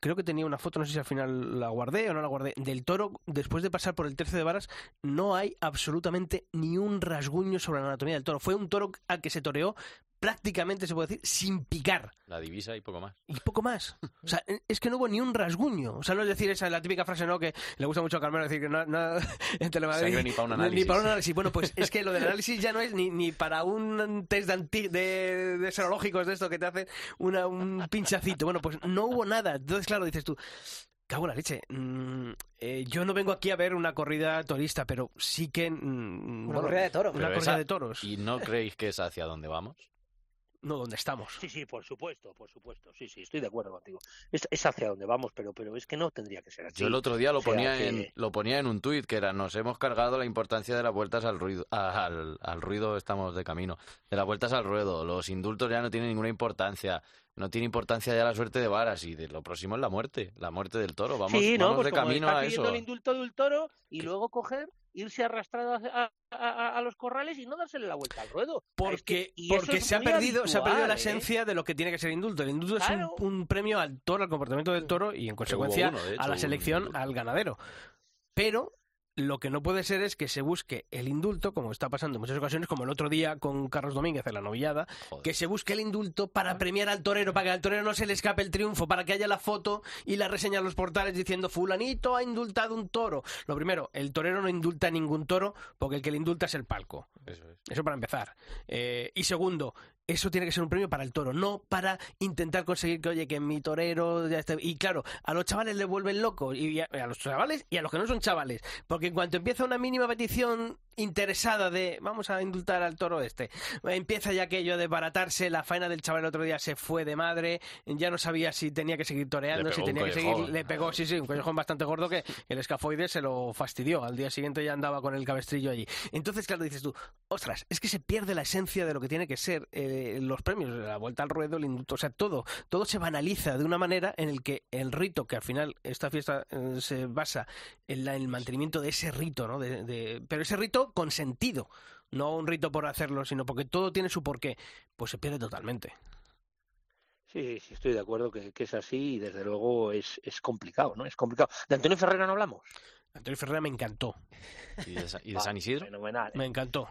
creo que tenía una foto, no sé si al final la guardé o no la guardé, del toro, después de pasar por el tercio de varas, no hay absolutamente ni un rasguño sobre la anatomía del toro. Fue un toro al que se toreó prácticamente, se puede decir, sin picar. La divisa y poco más. Y poco más. O sea, es que no hubo ni un rasguño. O sea, no es decir esa la típica frase, ¿no? Que le gusta mucho a Carmelo decir que no, no <laughs> en Telemadrid. Ni pa' un Ni análisis. para un análisis. Bueno, pues es que lo del análisis ya no es ni, ni para un test de, anti- de, de serológicos de esto que te hacen una, un pinchacito. Bueno, pues no hubo nada. Entonces, claro, dices tú. Cago en la leche. Mm, eh, yo no vengo aquí a ver una corrida torista, pero sí que. mm, bueno, corrida de toros. Una corrida esa- de toros. ¿Y no creéis que es hacia dónde vamos? No, donde estamos. Sí, sí, por supuesto, por supuesto. Sí, sí, estoy de acuerdo contigo. Es, es hacia donde vamos, pero, pero es que no tendría que ser así. Yo el otro día lo O sea ponía que- en lo ponía en un tuit que era nos hemos cargado la importancia de las vueltas al ruido a- al, al ruido estamos de camino de las vueltas al ruedo los indultos ya no tienen ninguna importancia no tiene importancia ya la suerte de varas y de lo próximo es la muerte la muerte del toro vamos, sí, ¿no? vamos Pues de como camino a eso el indulto de un toro y luego coger, irse arrastrado a, a- a- a los corrales y no dársele la vuelta al ruedo. Porque, Es que- y eso porque es se ha perdido, se ha perdido la ¿eh? esencia de lo que tiene que ser indulto. El indulto Claro. es un, un premio al toro, al comportamiento del toro y en consecuencia uno, hecho, a la selección al ganadero. Pero lo que no puede ser es que se busque el indulto, como está pasando en muchas ocasiones, como el otro día con Carlos Domínguez en la novillada, que se busque el indulto para premiar al torero, para que al torero no se le escape el triunfo, para que haya la foto y la reseña en los portales diciendo fulanito ha indultado un toro. Lo primero, el torero no indulta ningún toro porque el que le indulta es el palco. Eso es. Eso para empezar. Eh, y segundo, eso tiene que ser un premio para el toro, no para intentar conseguir que, oye, que mi torero ya esté... Y claro, a los chavales le vuelven locos, y a, a los chavales y a los que no son chavales, porque en cuanto empieza una mínima petición interesada de vamos a indultar al toro este. Empieza ya aquello de baratarse, la faena del chaval el otro día se fue de madre, ya no sabía si tenía que seguir toreando, si tenía que seguir, le pegó, sí, sí, un collejón bastante gordo que el escafoide se lo fastidió. Al día siguiente ya andaba con el cabestrillo allí. Entonces, claro, dices tú, ostras, es que se pierde la esencia de lo que tiene que ser eh, los premios, la vuelta al ruedo, el indulto, o sea, todo, todo se banaliza de una manera en el que el rito, que al final esta fiesta eh, se basa en la- el mantenimiento de ese rito, ¿no? De- de- pero ese rito con sentido, no un rito por hacerlo, sino porque todo tiene su porqué, pues se pierde totalmente. Sí, sí, estoy de acuerdo que, que es así y desde luego es, es complicado, ¿no? Es complicado. ¿De Antonio Ferrera no hablamos? Antonio Ferrera me encantó. ¿Y de, Sa- y de <laughs> San Isidro? Fenomenal. Me encantó.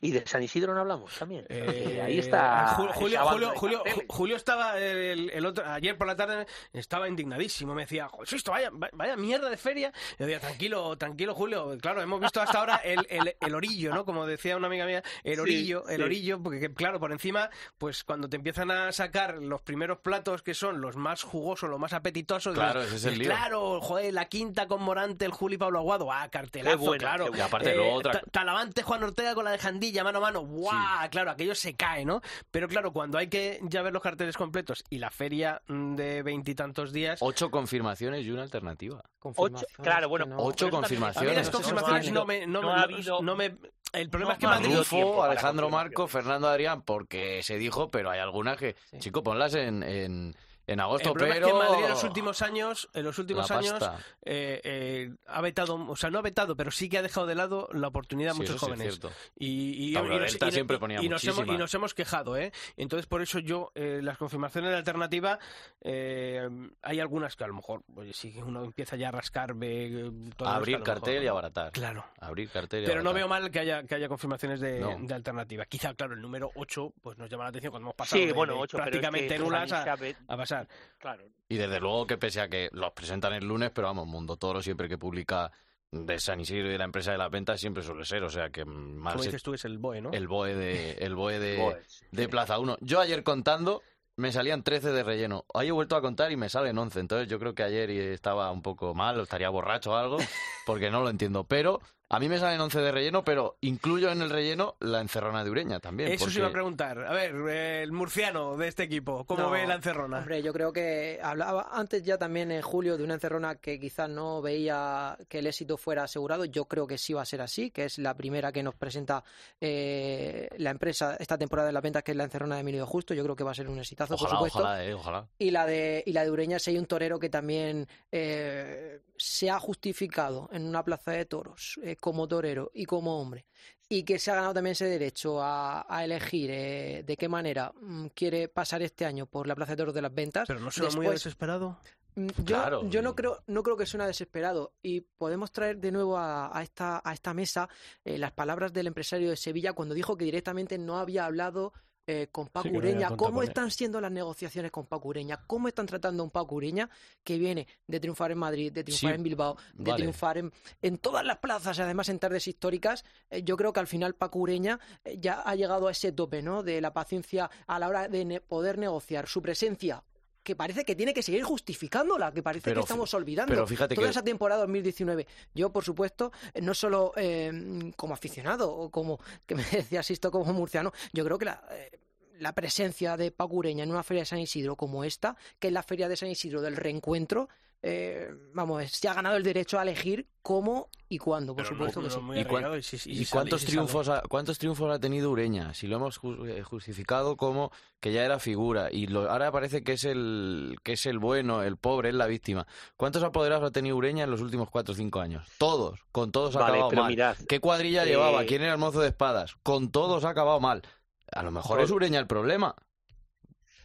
¿Y de San Isidro no hablamos también? Eh, ahí está. Ju- Julio, Julio, Julio, Julio estaba el, el otro, ayer por la tarde estaba indignadísimo. Me decía, "Joder, esto vaya, vaya mierda de feria. Yo decía, tranquilo, tranquilo, Julio. Claro, hemos visto hasta ahora el, el, el orillo, ¿no? Como decía una amiga mía, el Sí, orillo, el sí. orillo, porque que, claro, por encima, pues cuando te empiezan a sacar los primeros platos que son los más jugosos, los más apetitosos. Claro, dices, ese es el lío. Claro, joder, la quinta con Morante, el Juli Pablo Aguado, ah, cartelazo, Qué buena, claro. Y aparte luego otra- Ta- Talavante Juan Ortega con la de Jandilla, mano a mano. ¡Guau! Claro, aquello se cae, ¿no? Pero claro, cuando hay que ya ver los carteles completos y la feria mm, de veintitantos días. Ocho confirmaciones y una alternativa. Ocho, claro, bueno. Ocho pero también- A mí confirmaciones. las confirmaciones no me. No, ha habido- no me- el problema no es que Madrid. Rufo, Alejandro. Marco, Fernando Adrián, porque se dijo, pero hay algunas que, chico, ponlas en, en, en agosto, El pero... es que Madrid en los últimos años, en los últimos años eh, eh, ha vetado, o sea, no ha vetado, pero sí que ha dejado de lado la oportunidad a Sí, muchos eso sí es jóvenes. cierto. y, y, nos- Delta y- siempre ponía y nos hemos, y muchísimas. nos hemos quejado, ¿eh? Entonces, por eso yo, eh, las confirmaciones de alternativa, eh, hay algunas que a lo mejor, oye, si uno empieza ya a rascar, ve, Abrir que a cartel mejor- y abaratar. Claro. Abrir cartel y Pero no veo mal que haya, que haya confirmaciones de, No. de alternativa. Quizá, claro, el número 8 pues nos llama la atención cuando hemos pasado Sí, de- bueno, es prácticamente que nulas a, Isabel- a pasar. Claro. Y desde luego que pese a que los presentan el lunes, pero vamos, Mundo Toro siempre que publica de San Isidro y de la empresa de las ventas siempre suele ser, o sea que más Como dices tú, es el BOE, ¿no? el BOE de, el BOE de, BOE, sí. de Plaza 1. Yo ayer contando me salían 13 de relleno. Hoy he vuelto a contar y me salen 11. Entonces yo creo que ayer estaba un poco mal o estaría borracho o algo <laughs> porque no lo entiendo. Pero a mí me salen 11 de relleno, pero incluyo en el relleno la encerrona de Ureña también. Eso porque... se iba a preguntar. A ver, el murciano de este equipo, ¿cómo No, ve la encerrona? Hombre, yo creo que hablaba antes ya también en julio de una encerrona que quizás no veía que el éxito fuera asegurado. Yo creo que sí va a ser así, que es la primera que nos presenta eh, la empresa esta temporada de las ventas, que es la encerrona de Emilio Justo. Yo creo que va a ser un exitazo, Ojalá, por supuesto. ojalá, eh, ojalá. Y la de, y la de Ureña, si hay un torero que también eh, se ha justificado en una plaza de toros eh, como torero y como hombre, y que se ha ganado también ese derecho a, a elegir eh, de qué manera mm, quiere pasar este año por la plaza de toros de las ventas. Pero no suena muy desesperado. Mm, Yo, Claro. yo no creo, no creo que suena desesperado y podemos traer de nuevo a, a esta, a esta mesa eh, las palabras del empresario de Sevilla cuando dijo que directamente no había hablado eh, con Paco Sí, Ureña. ¿Cómo están siendo las negociaciones con Paco Ureña? ¿Cómo están tratando a un Paco Ureña que viene de triunfar en Madrid, de triunfar Sí, en Bilbao, de vale. triunfar en, en todas las plazas y además en tardes históricas? Eh, yo creo que al final Paco Ureña eh, ya ha llegado a ese tope, ¿no? De la paciencia a la hora de ne- poder negociar su presencia que parece que tiene que seguir justificándola, que parece Pero que estamos olvidando pero fíjate toda que- esa temporada 2019. Yo, por supuesto, eh, no solo eh, como aficionado o como que me <laughs> decía Sisto como murciano, yo creo que la, eh, la presencia de Paco Ureña en una feria de San Isidro como esta, que es la feria de San Isidro del reencuentro, eh, vamos, se ha ganado el derecho a elegir cómo y cuándo, por Pero supuesto no- que no sí. muy ¿Y, cuán- y si- y y si sale- cuántos triunfos ha, cuántos triunfos ha tenido Ureña? Si lo hemos eh, justificado como que ya era figura y lo- ahora parece que es el que es el bueno, el pobre, es la víctima. ¿Cuántos apoderados ha tenido Ureña en los últimos cuatro o cinco años? Todos, con todos ha Vale, acabado mal. mirad, ¿Qué cuadrilla eh, llevaba? ¿Quién era el mozo de espadas? Con todos ha acabado mal. A lo mejor es Ureña el problema.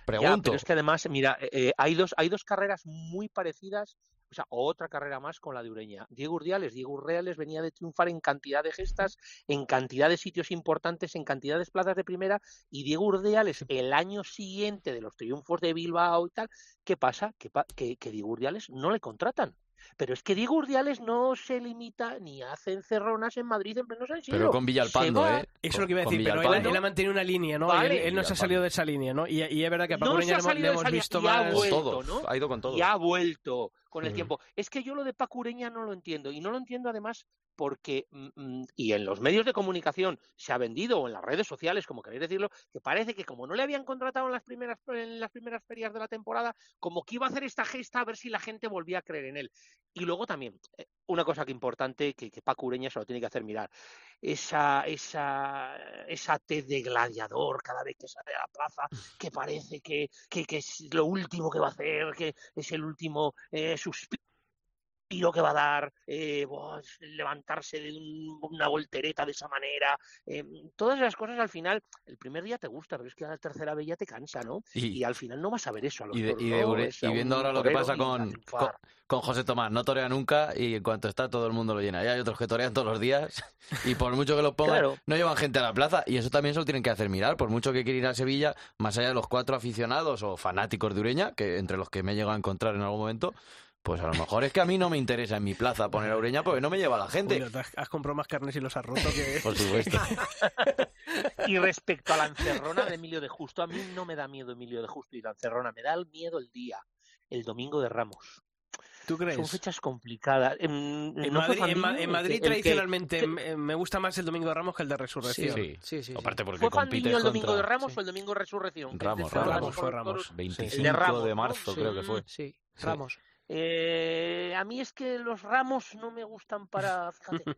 Ya, pero es que además, mira, eh, eh, hay dos, hay dos carreras muy parecidas, o sea, otra carrera más con la de Ureña. Diego Urdiales, Diego Urdiales venía de triunfar en cantidad de gestas, en cantidad de sitios importantes, en cantidad de plazas de primera, y Diego Urdiales el año siguiente de los triunfos de Bilbao y tal, ¿qué pasa? Que, que, que Diego Urdiales no le contratan. Pero es que Diego Urdiales no se limita ni hace encerronas en Madrid en pleno San Isidro. Pero con Villalpando, ¿eh? Eso es lo que iba a decir, pero él, ha mantenido una línea, ¿no? Vale. él, él no se ha salido de esa línea, ¿no? Y, y es verdad que a Paco No Ureña se ha le hemos, le visto y ha más... vuelto, todos, ¿no? ha ido con todos. Y ha vuelto con el tiempo. Es que yo lo de Paco Ureña no lo entiendo. Y no lo entiendo además porque, mm, mm, y en los medios de comunicación se ha vendido, o en las redes sociales, como queréis decirlo, que parece que como no le habían contratado en las primeras, en las primeras ferias de la temporada, como que iba a hacer esta gesta a ver si la gente volvía a creer en él. Y luego también, eh, una cosa que importante que, que Paco Ureña se lo tiene que hacer mirar, esa, esa, esa T de gladiador cada vez que sale a la plaza, que parece que, que, que es lo último que va a hacer, que es el último eh, suspiro que va a dar, eh, buah, levantarse de un- una voltereta de esa manera, eh, todas esas cosas al final, el primer día te gusta, pero es que a la tercera vez ya te cansa, ¿no? Y- Y, al final no vas a ver eso a los Y, de- y de y viendo ahora lo que pasa con, con, José Tomás, no torea nunca y en cuanto está todo el mundo lo llena. Y hay otros que torean todos los días <laughs> y por mucho que lo pongan, Claro. no llevan gente a la plaza y eso también se lo tienen que hacer mirar. Por mucho que quiera ir a Sevilla, más allá de los cuatro aficionados o fanáticos de Ureña, que entre los que me he llegado a encontrar en algún momento, pues a lo mejor es que a mí no me interesa en mi plaza poner a Ureña porque no me lleva la gente. Te has, has comprado más carnes y los has roto que... Por supuesto. <laughs> Y respecto a la encerrona de Emilio de Justo, a mí no me da miedo Emilio de Justo y la encerrona, me da el miedo el día, el domingo de Ramos. ¿Tú crees? Son fechas complicadas. En, En ¿no fue Madrid, en Ma- en tradicionalmente que- me, me gusta más el Domingo de Ramos que el de Resurrección. Sí, Sí, sí, sí. Aparte porque ¿Fue compites Fandino el domingo de Ramos o el domingo de Resurrección? Ramos, Ramos, fue Ramos. toros. Sí. 25 El de Ramos, de ¿no? marzo Sí. creo que fue. Sí, Sí. Ramos. Eh, a mí es que los ramos no me gustan para. <laughs> Fíjate. O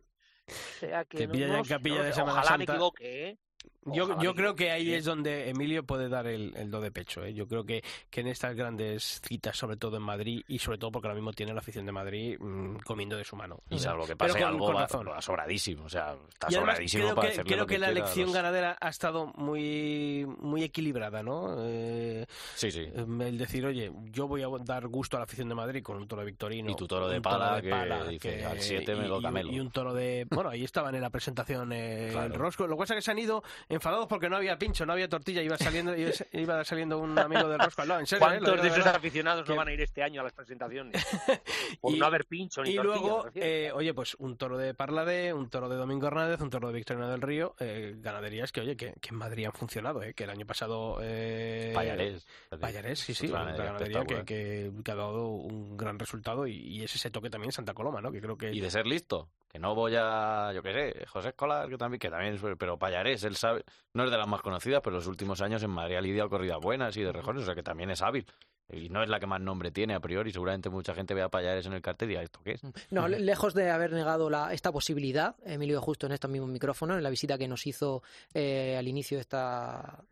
sea que. No- no en capilla no lo de. Semana Ojalá me Santa. equivoque, ¿eh? Yo, yo creo que ahí es donde Emilio puede dar el, el do de pecho. ¿eh? Yo creo que, que en estas grandes citas, sobre todo en Madrid, y sobre todo porque ahora mismo tiene la afición de Madrid mm, comiendo de su mano. Y salvo que Pero pase con- algo, con razón. va sobradísimo. O sea, está sobradísimo creo para que, creo lo que la elección los- ganadera ha estado muy, muy equilibrada, ¿no? Eh, Sí, sí. el decir, oye, yo voy a dar gusto a la afición de Madrid con un toro de Victorino. Y tu toro de un pala, que dice, al siete me y- lo y camelo. Y un toro de... Bueno, ahí estaban en la presentación eh, Claro. el Rosco. Lo que pasa es que se han ido enfadados porque no había pincho, no había tortilla, iba saliendo, iba, saliendo un amigo del Rosco al lado. En serio, eh, ¿Cuántos digo de esos aficionados que- no van a ir este año a las presentaciones? <laughs> Por Y- no haber pincho ni Y tortilla, luego, eh, oye, pues un toro de Parladé, un toro de Domingo Hernández, un toro de Victorino del Río, eh, ganaderías que, oye, que, que en Madrid han funcionado, eh, que el año pasado... Eh, Payarés. Payarés, sí, sí, una ganadería que- que ha dado un gran resultado y, y es ese toque también en Santa Coloma, ¿no? Que creo que... Y de ser listo. Que no voy a, yo qué sé, José Escolar, que también, que también es, pero Payarés, él sabe, no es de las más conocidas, pero los últimos años en Madrid ha lidiado corridas buenas y de rejones, o sea que también es hábil. Y no es la que más nombre tiene a priori, seguramente mucha gente vea a Payares en el cartel y diga, ¿esto qué es? No, le- lejos de haber negado la, esta posibilidad, Emilio Justo en estos mismos micrófonos, en la visita que nos hizo eh, al inicio de esta...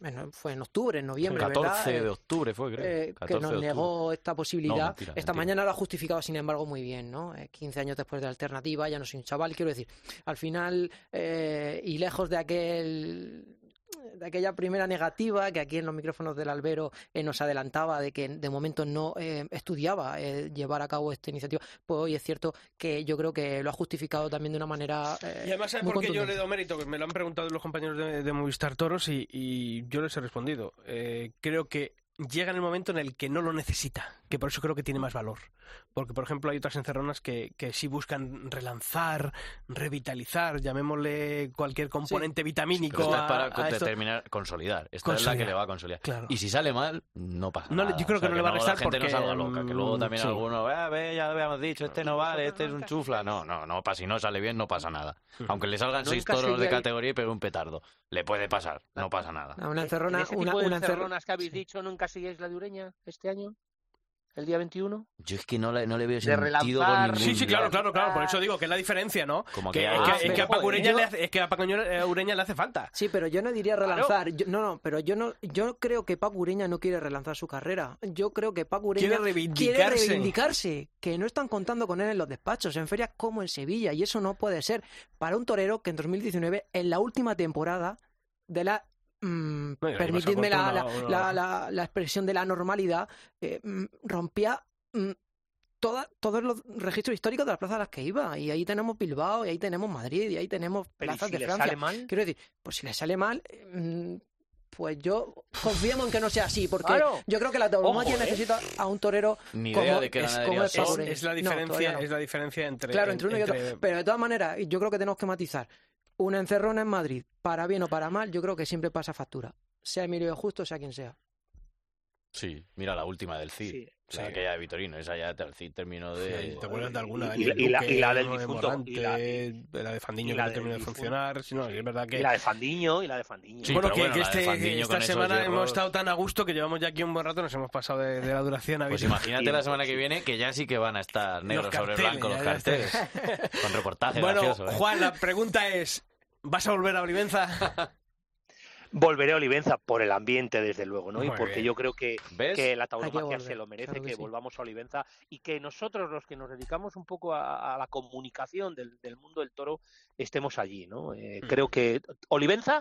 bueno, fue en octubre, en noviembre, 14 ¿verdad? de Eh, octubre fue, creo. eh, 14 que nos negó esta posibilidad. No, mentira, esta mentira. mañana lo ha justificado, sin embargo, muy bien, ¿no? Eh, 15 años después de la alternativa, ya no soy un chaval, quiero decir, al final, eh, y lejos de aquel de aquella primera negativa que aquí en los micrófonos del albero eh, nos adelantaba de que de momento no eh, estudiaba eh, llevar a cabo esta iniciativa, pues hoy es cierto que yo creo que lo ha justificado también de una manera Y además, ¿sabes muy por qué yo le doy mérito? Que me lo han preguntado los compañeros de, de Movistar Toros y, y yo les he respondido. Eh, creo que llega en el momento en el que no lo necesita, que por eso creo que tiene más valor. Porque, por ejemplo, hay otras encerronas que, que sí buscan relanzar, revitalizar, llamémosle cualquier componente vitamínico. Pero esta es a- para a esto. determinar, consolidar. Esta es la Consolidar. que le va a consolidar. Claro. Y si sale mal, no pasa No nada. yo creo O sea, que no le va a no, restar la gente porque, no salga loca. Que luego mm, también sí. algunos, "Ah, ve, ya lo habíamos dicho, este no vale, este es un chufla. No, no, no, pasa. Si no sale bien, no pasa nada. Aunque le salgan seis toros de categoría y pegue un petardo. Le puede pasar, no pasa nada. A una En encerrona, ese una, tipo de una encerrona encerronas que habéis dicho, ¿nunca seguíais la de Ureña este año? ¿El día 21? Yo es que no le, no le veo De sentido relanzar. ningún Sí, sí, claro, claro, claro. Por eso digo que es la diferencia, ¿no? Como que, que es que- Ah, es que a Paco joder, Ureña yo- le hace, es que a Paco Ureña le hace falta. Sí, pero yo no diría relanzar. Yo- no, no, pero yo no, yo creo que Paco Ureña no quiere relanzar su carrera. Yo creo que Paco Ureña Quiere reivindicarse. quiere reivindicarse, que no están contando con él en los despachos, en ferias como en Sevilla, y eso no puede ser para un torero que en 2019, en la última temporada de la mm, permitidme la, la, una- la- la- la expresión de la normalidad, eh, mm, rompía mm, toda- todos los registros históricos de las plazas a las que iba. Y ahí tenemos Bilbao, y ahí tenemos Madrid, y ahí tenemos Pero ¿y plazas si de le Francia. sale mal? Quiero decir, pues si le sale mal, eh, mm, pues yo confiamos en que no sea así, porque Claro. yo creo que la tauromaquia ¿eh? necesita a un torero Ni como idea de qué es, como es Es, la diferencia, no. es la diferencia entre. Claro, entre uno y otro. Pero de todas maneras, yo creo que tenemos que matizar. Una encerrona en Madrid, para bien o para mal, yo creo que siempre pasa factura. Sea Emilio de Justo, sea quien sea. Sí, mira la última del CID. Sí. O sea, Sí. aquella de Vitorino. Esa ya el CID terminó de... ¿Te acuerdas de alguna? Y- y la- y la- del de difunto, Morante, y la- la de Fandiño y que la del terminó de funcionar. Sí, no, es verdad que... Y la de Fandiño, y la de Fandiño. Sí, bueno, que, bueno, que de este- Fandiño esta semana hemos estado tan a gusto que llevamos ya aquí un buen rato, nos hemos pasado de, de la duración Pues habitual. imagínate la semana que viene que ya sí que van a estar negro Los sobre blanco los carteles. Con reportaje Bueno, gracioso, ¿eh? Juan, la pregunta es, ¿vas a volver a Olivenza? <laughs> Volveré a Olivenza por el ambiente, desde luego, ¿no? y porque bien. yo creo que, que la tauromaquia se lo merece, claro que que sí. volvamos a Olivenza y que nosotros, los que nos dedicamos un poco a, a la comunicación del, del mundo del toro, estemos allí, ¿no? Eh, Mm. Creo que Olivenza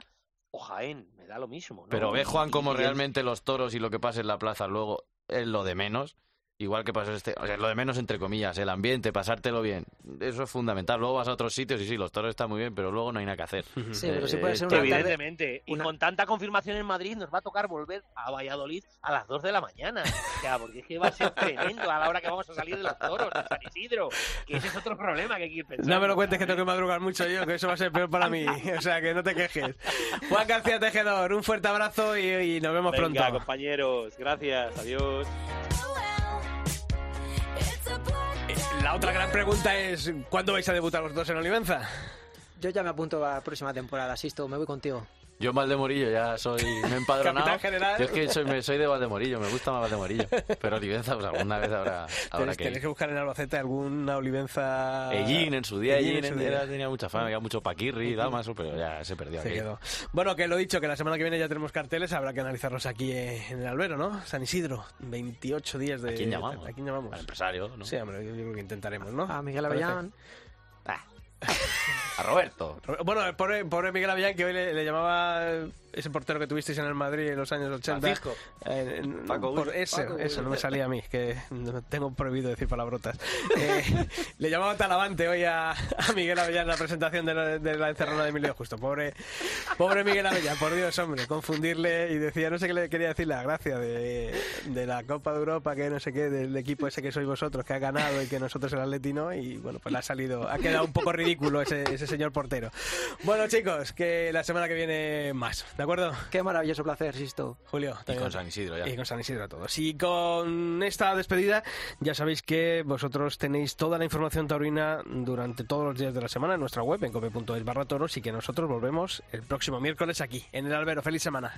o Jaén, me da lo mismo, ¿no? Pero ve, Juan, como realmente los toros y lo que pasa en la plaza luego es lo de menos. Igual que pasó este, o sea, lo de menos entre comillas, el ambiente, pasártelo bien, eso es fundamental. Luego vas a otros sitios y sí, los toros están muy bien, pero luego no hay nada que hacer. <laughs> Sí, pero sí Eh, puede ser te- una tarde- Evidentemente, y una- con tanta confirmación en Madrid nos va a tocar volver a Valladolid a las 2 de la mañana. O sea, porque es que va a ser tremendo a la hora que vamos a salir de los toros de San Isidro, que ese es otro problema que hay que ir pensando. No me lo cuentes que tengo que madrugar mucho yo, que eso va a ser peor para mí. O sea, que no te quejes. Juan García Tejedor, un fuerte abrazo y, y nos vemos Venga, pronto. compañeros, gracias, adiós. La otra gran pregunta es, ¿cuándo vais a debutar los dos en Olivenza? Yo ya me apunto a la próxima temporada, Sisto, me voy contigo. Yo en Valdemorillo ya soy, me he empadronado. General. Yo es que soy, me- soy de Valdemorillo, me gusta más Valdemorillo. Pero Olivenza, pues alguna vez habrá, habrá Tenéis, que tenéis que buscar en Albacete alguna Olivenza... Ellín, en su día, Ellín Ellín en su día. era- tenía mucha fama, había mucho Paquirri, Damaso, pero ya se perdió Se quedó. Bueno, que lo dicho, que la semana que viene ya tenemos carteles, habrá que analizarlos aquí eh, en el Albero, ¿no? San Isidro, 28 días de... ¿A quién llamamos? ¿A quién llamamos? Al empresario, ¿no? Sí, hombre, yo, creo que intentaremos, ¿no? A Miguel Parece. A Roberto. Bueno, pobre, pobre Miguel Avellán, que hoy le llamaba ese portero que tuvisteis en el Madrid en los años 80. Francisco. Eh, Paco por ese, Paco eso no me salía a mí, que tengo prohibido decir palabrotas. <laughs> Eh, le llamaba Talavante hoy a, a Miguel Avellán en la presentación de la, de la encerrona de Emilio Justo. Pobre, pobre Miguel Avellán, por Dios, hombre, confundirle y decía, no sé qué le quería decir la gracia de, de la Copa de Europa, que no sé qué, del equipo ese que sois vosotros, que ha ganado y que nosotros el Atleti no, y bueno, pues le ha salido, ha quedado un poco ridículo ese, ese señor portero. Bueno, chicos, que la semana que viene más, ¿de acuerdo? Qué maravilloso placer, Sisto. Julio. Y con San Isidro ya. Y con San Isidro a todos. Y con esta despedida, ya sabéis que vosotros tenéis toda la información taurina durante todos los días de la semana en nuestra web, en cope.es barra toros, y que nosotros volvemos el próximo miércoles aquí, en el Albero. ¡Feliz semana!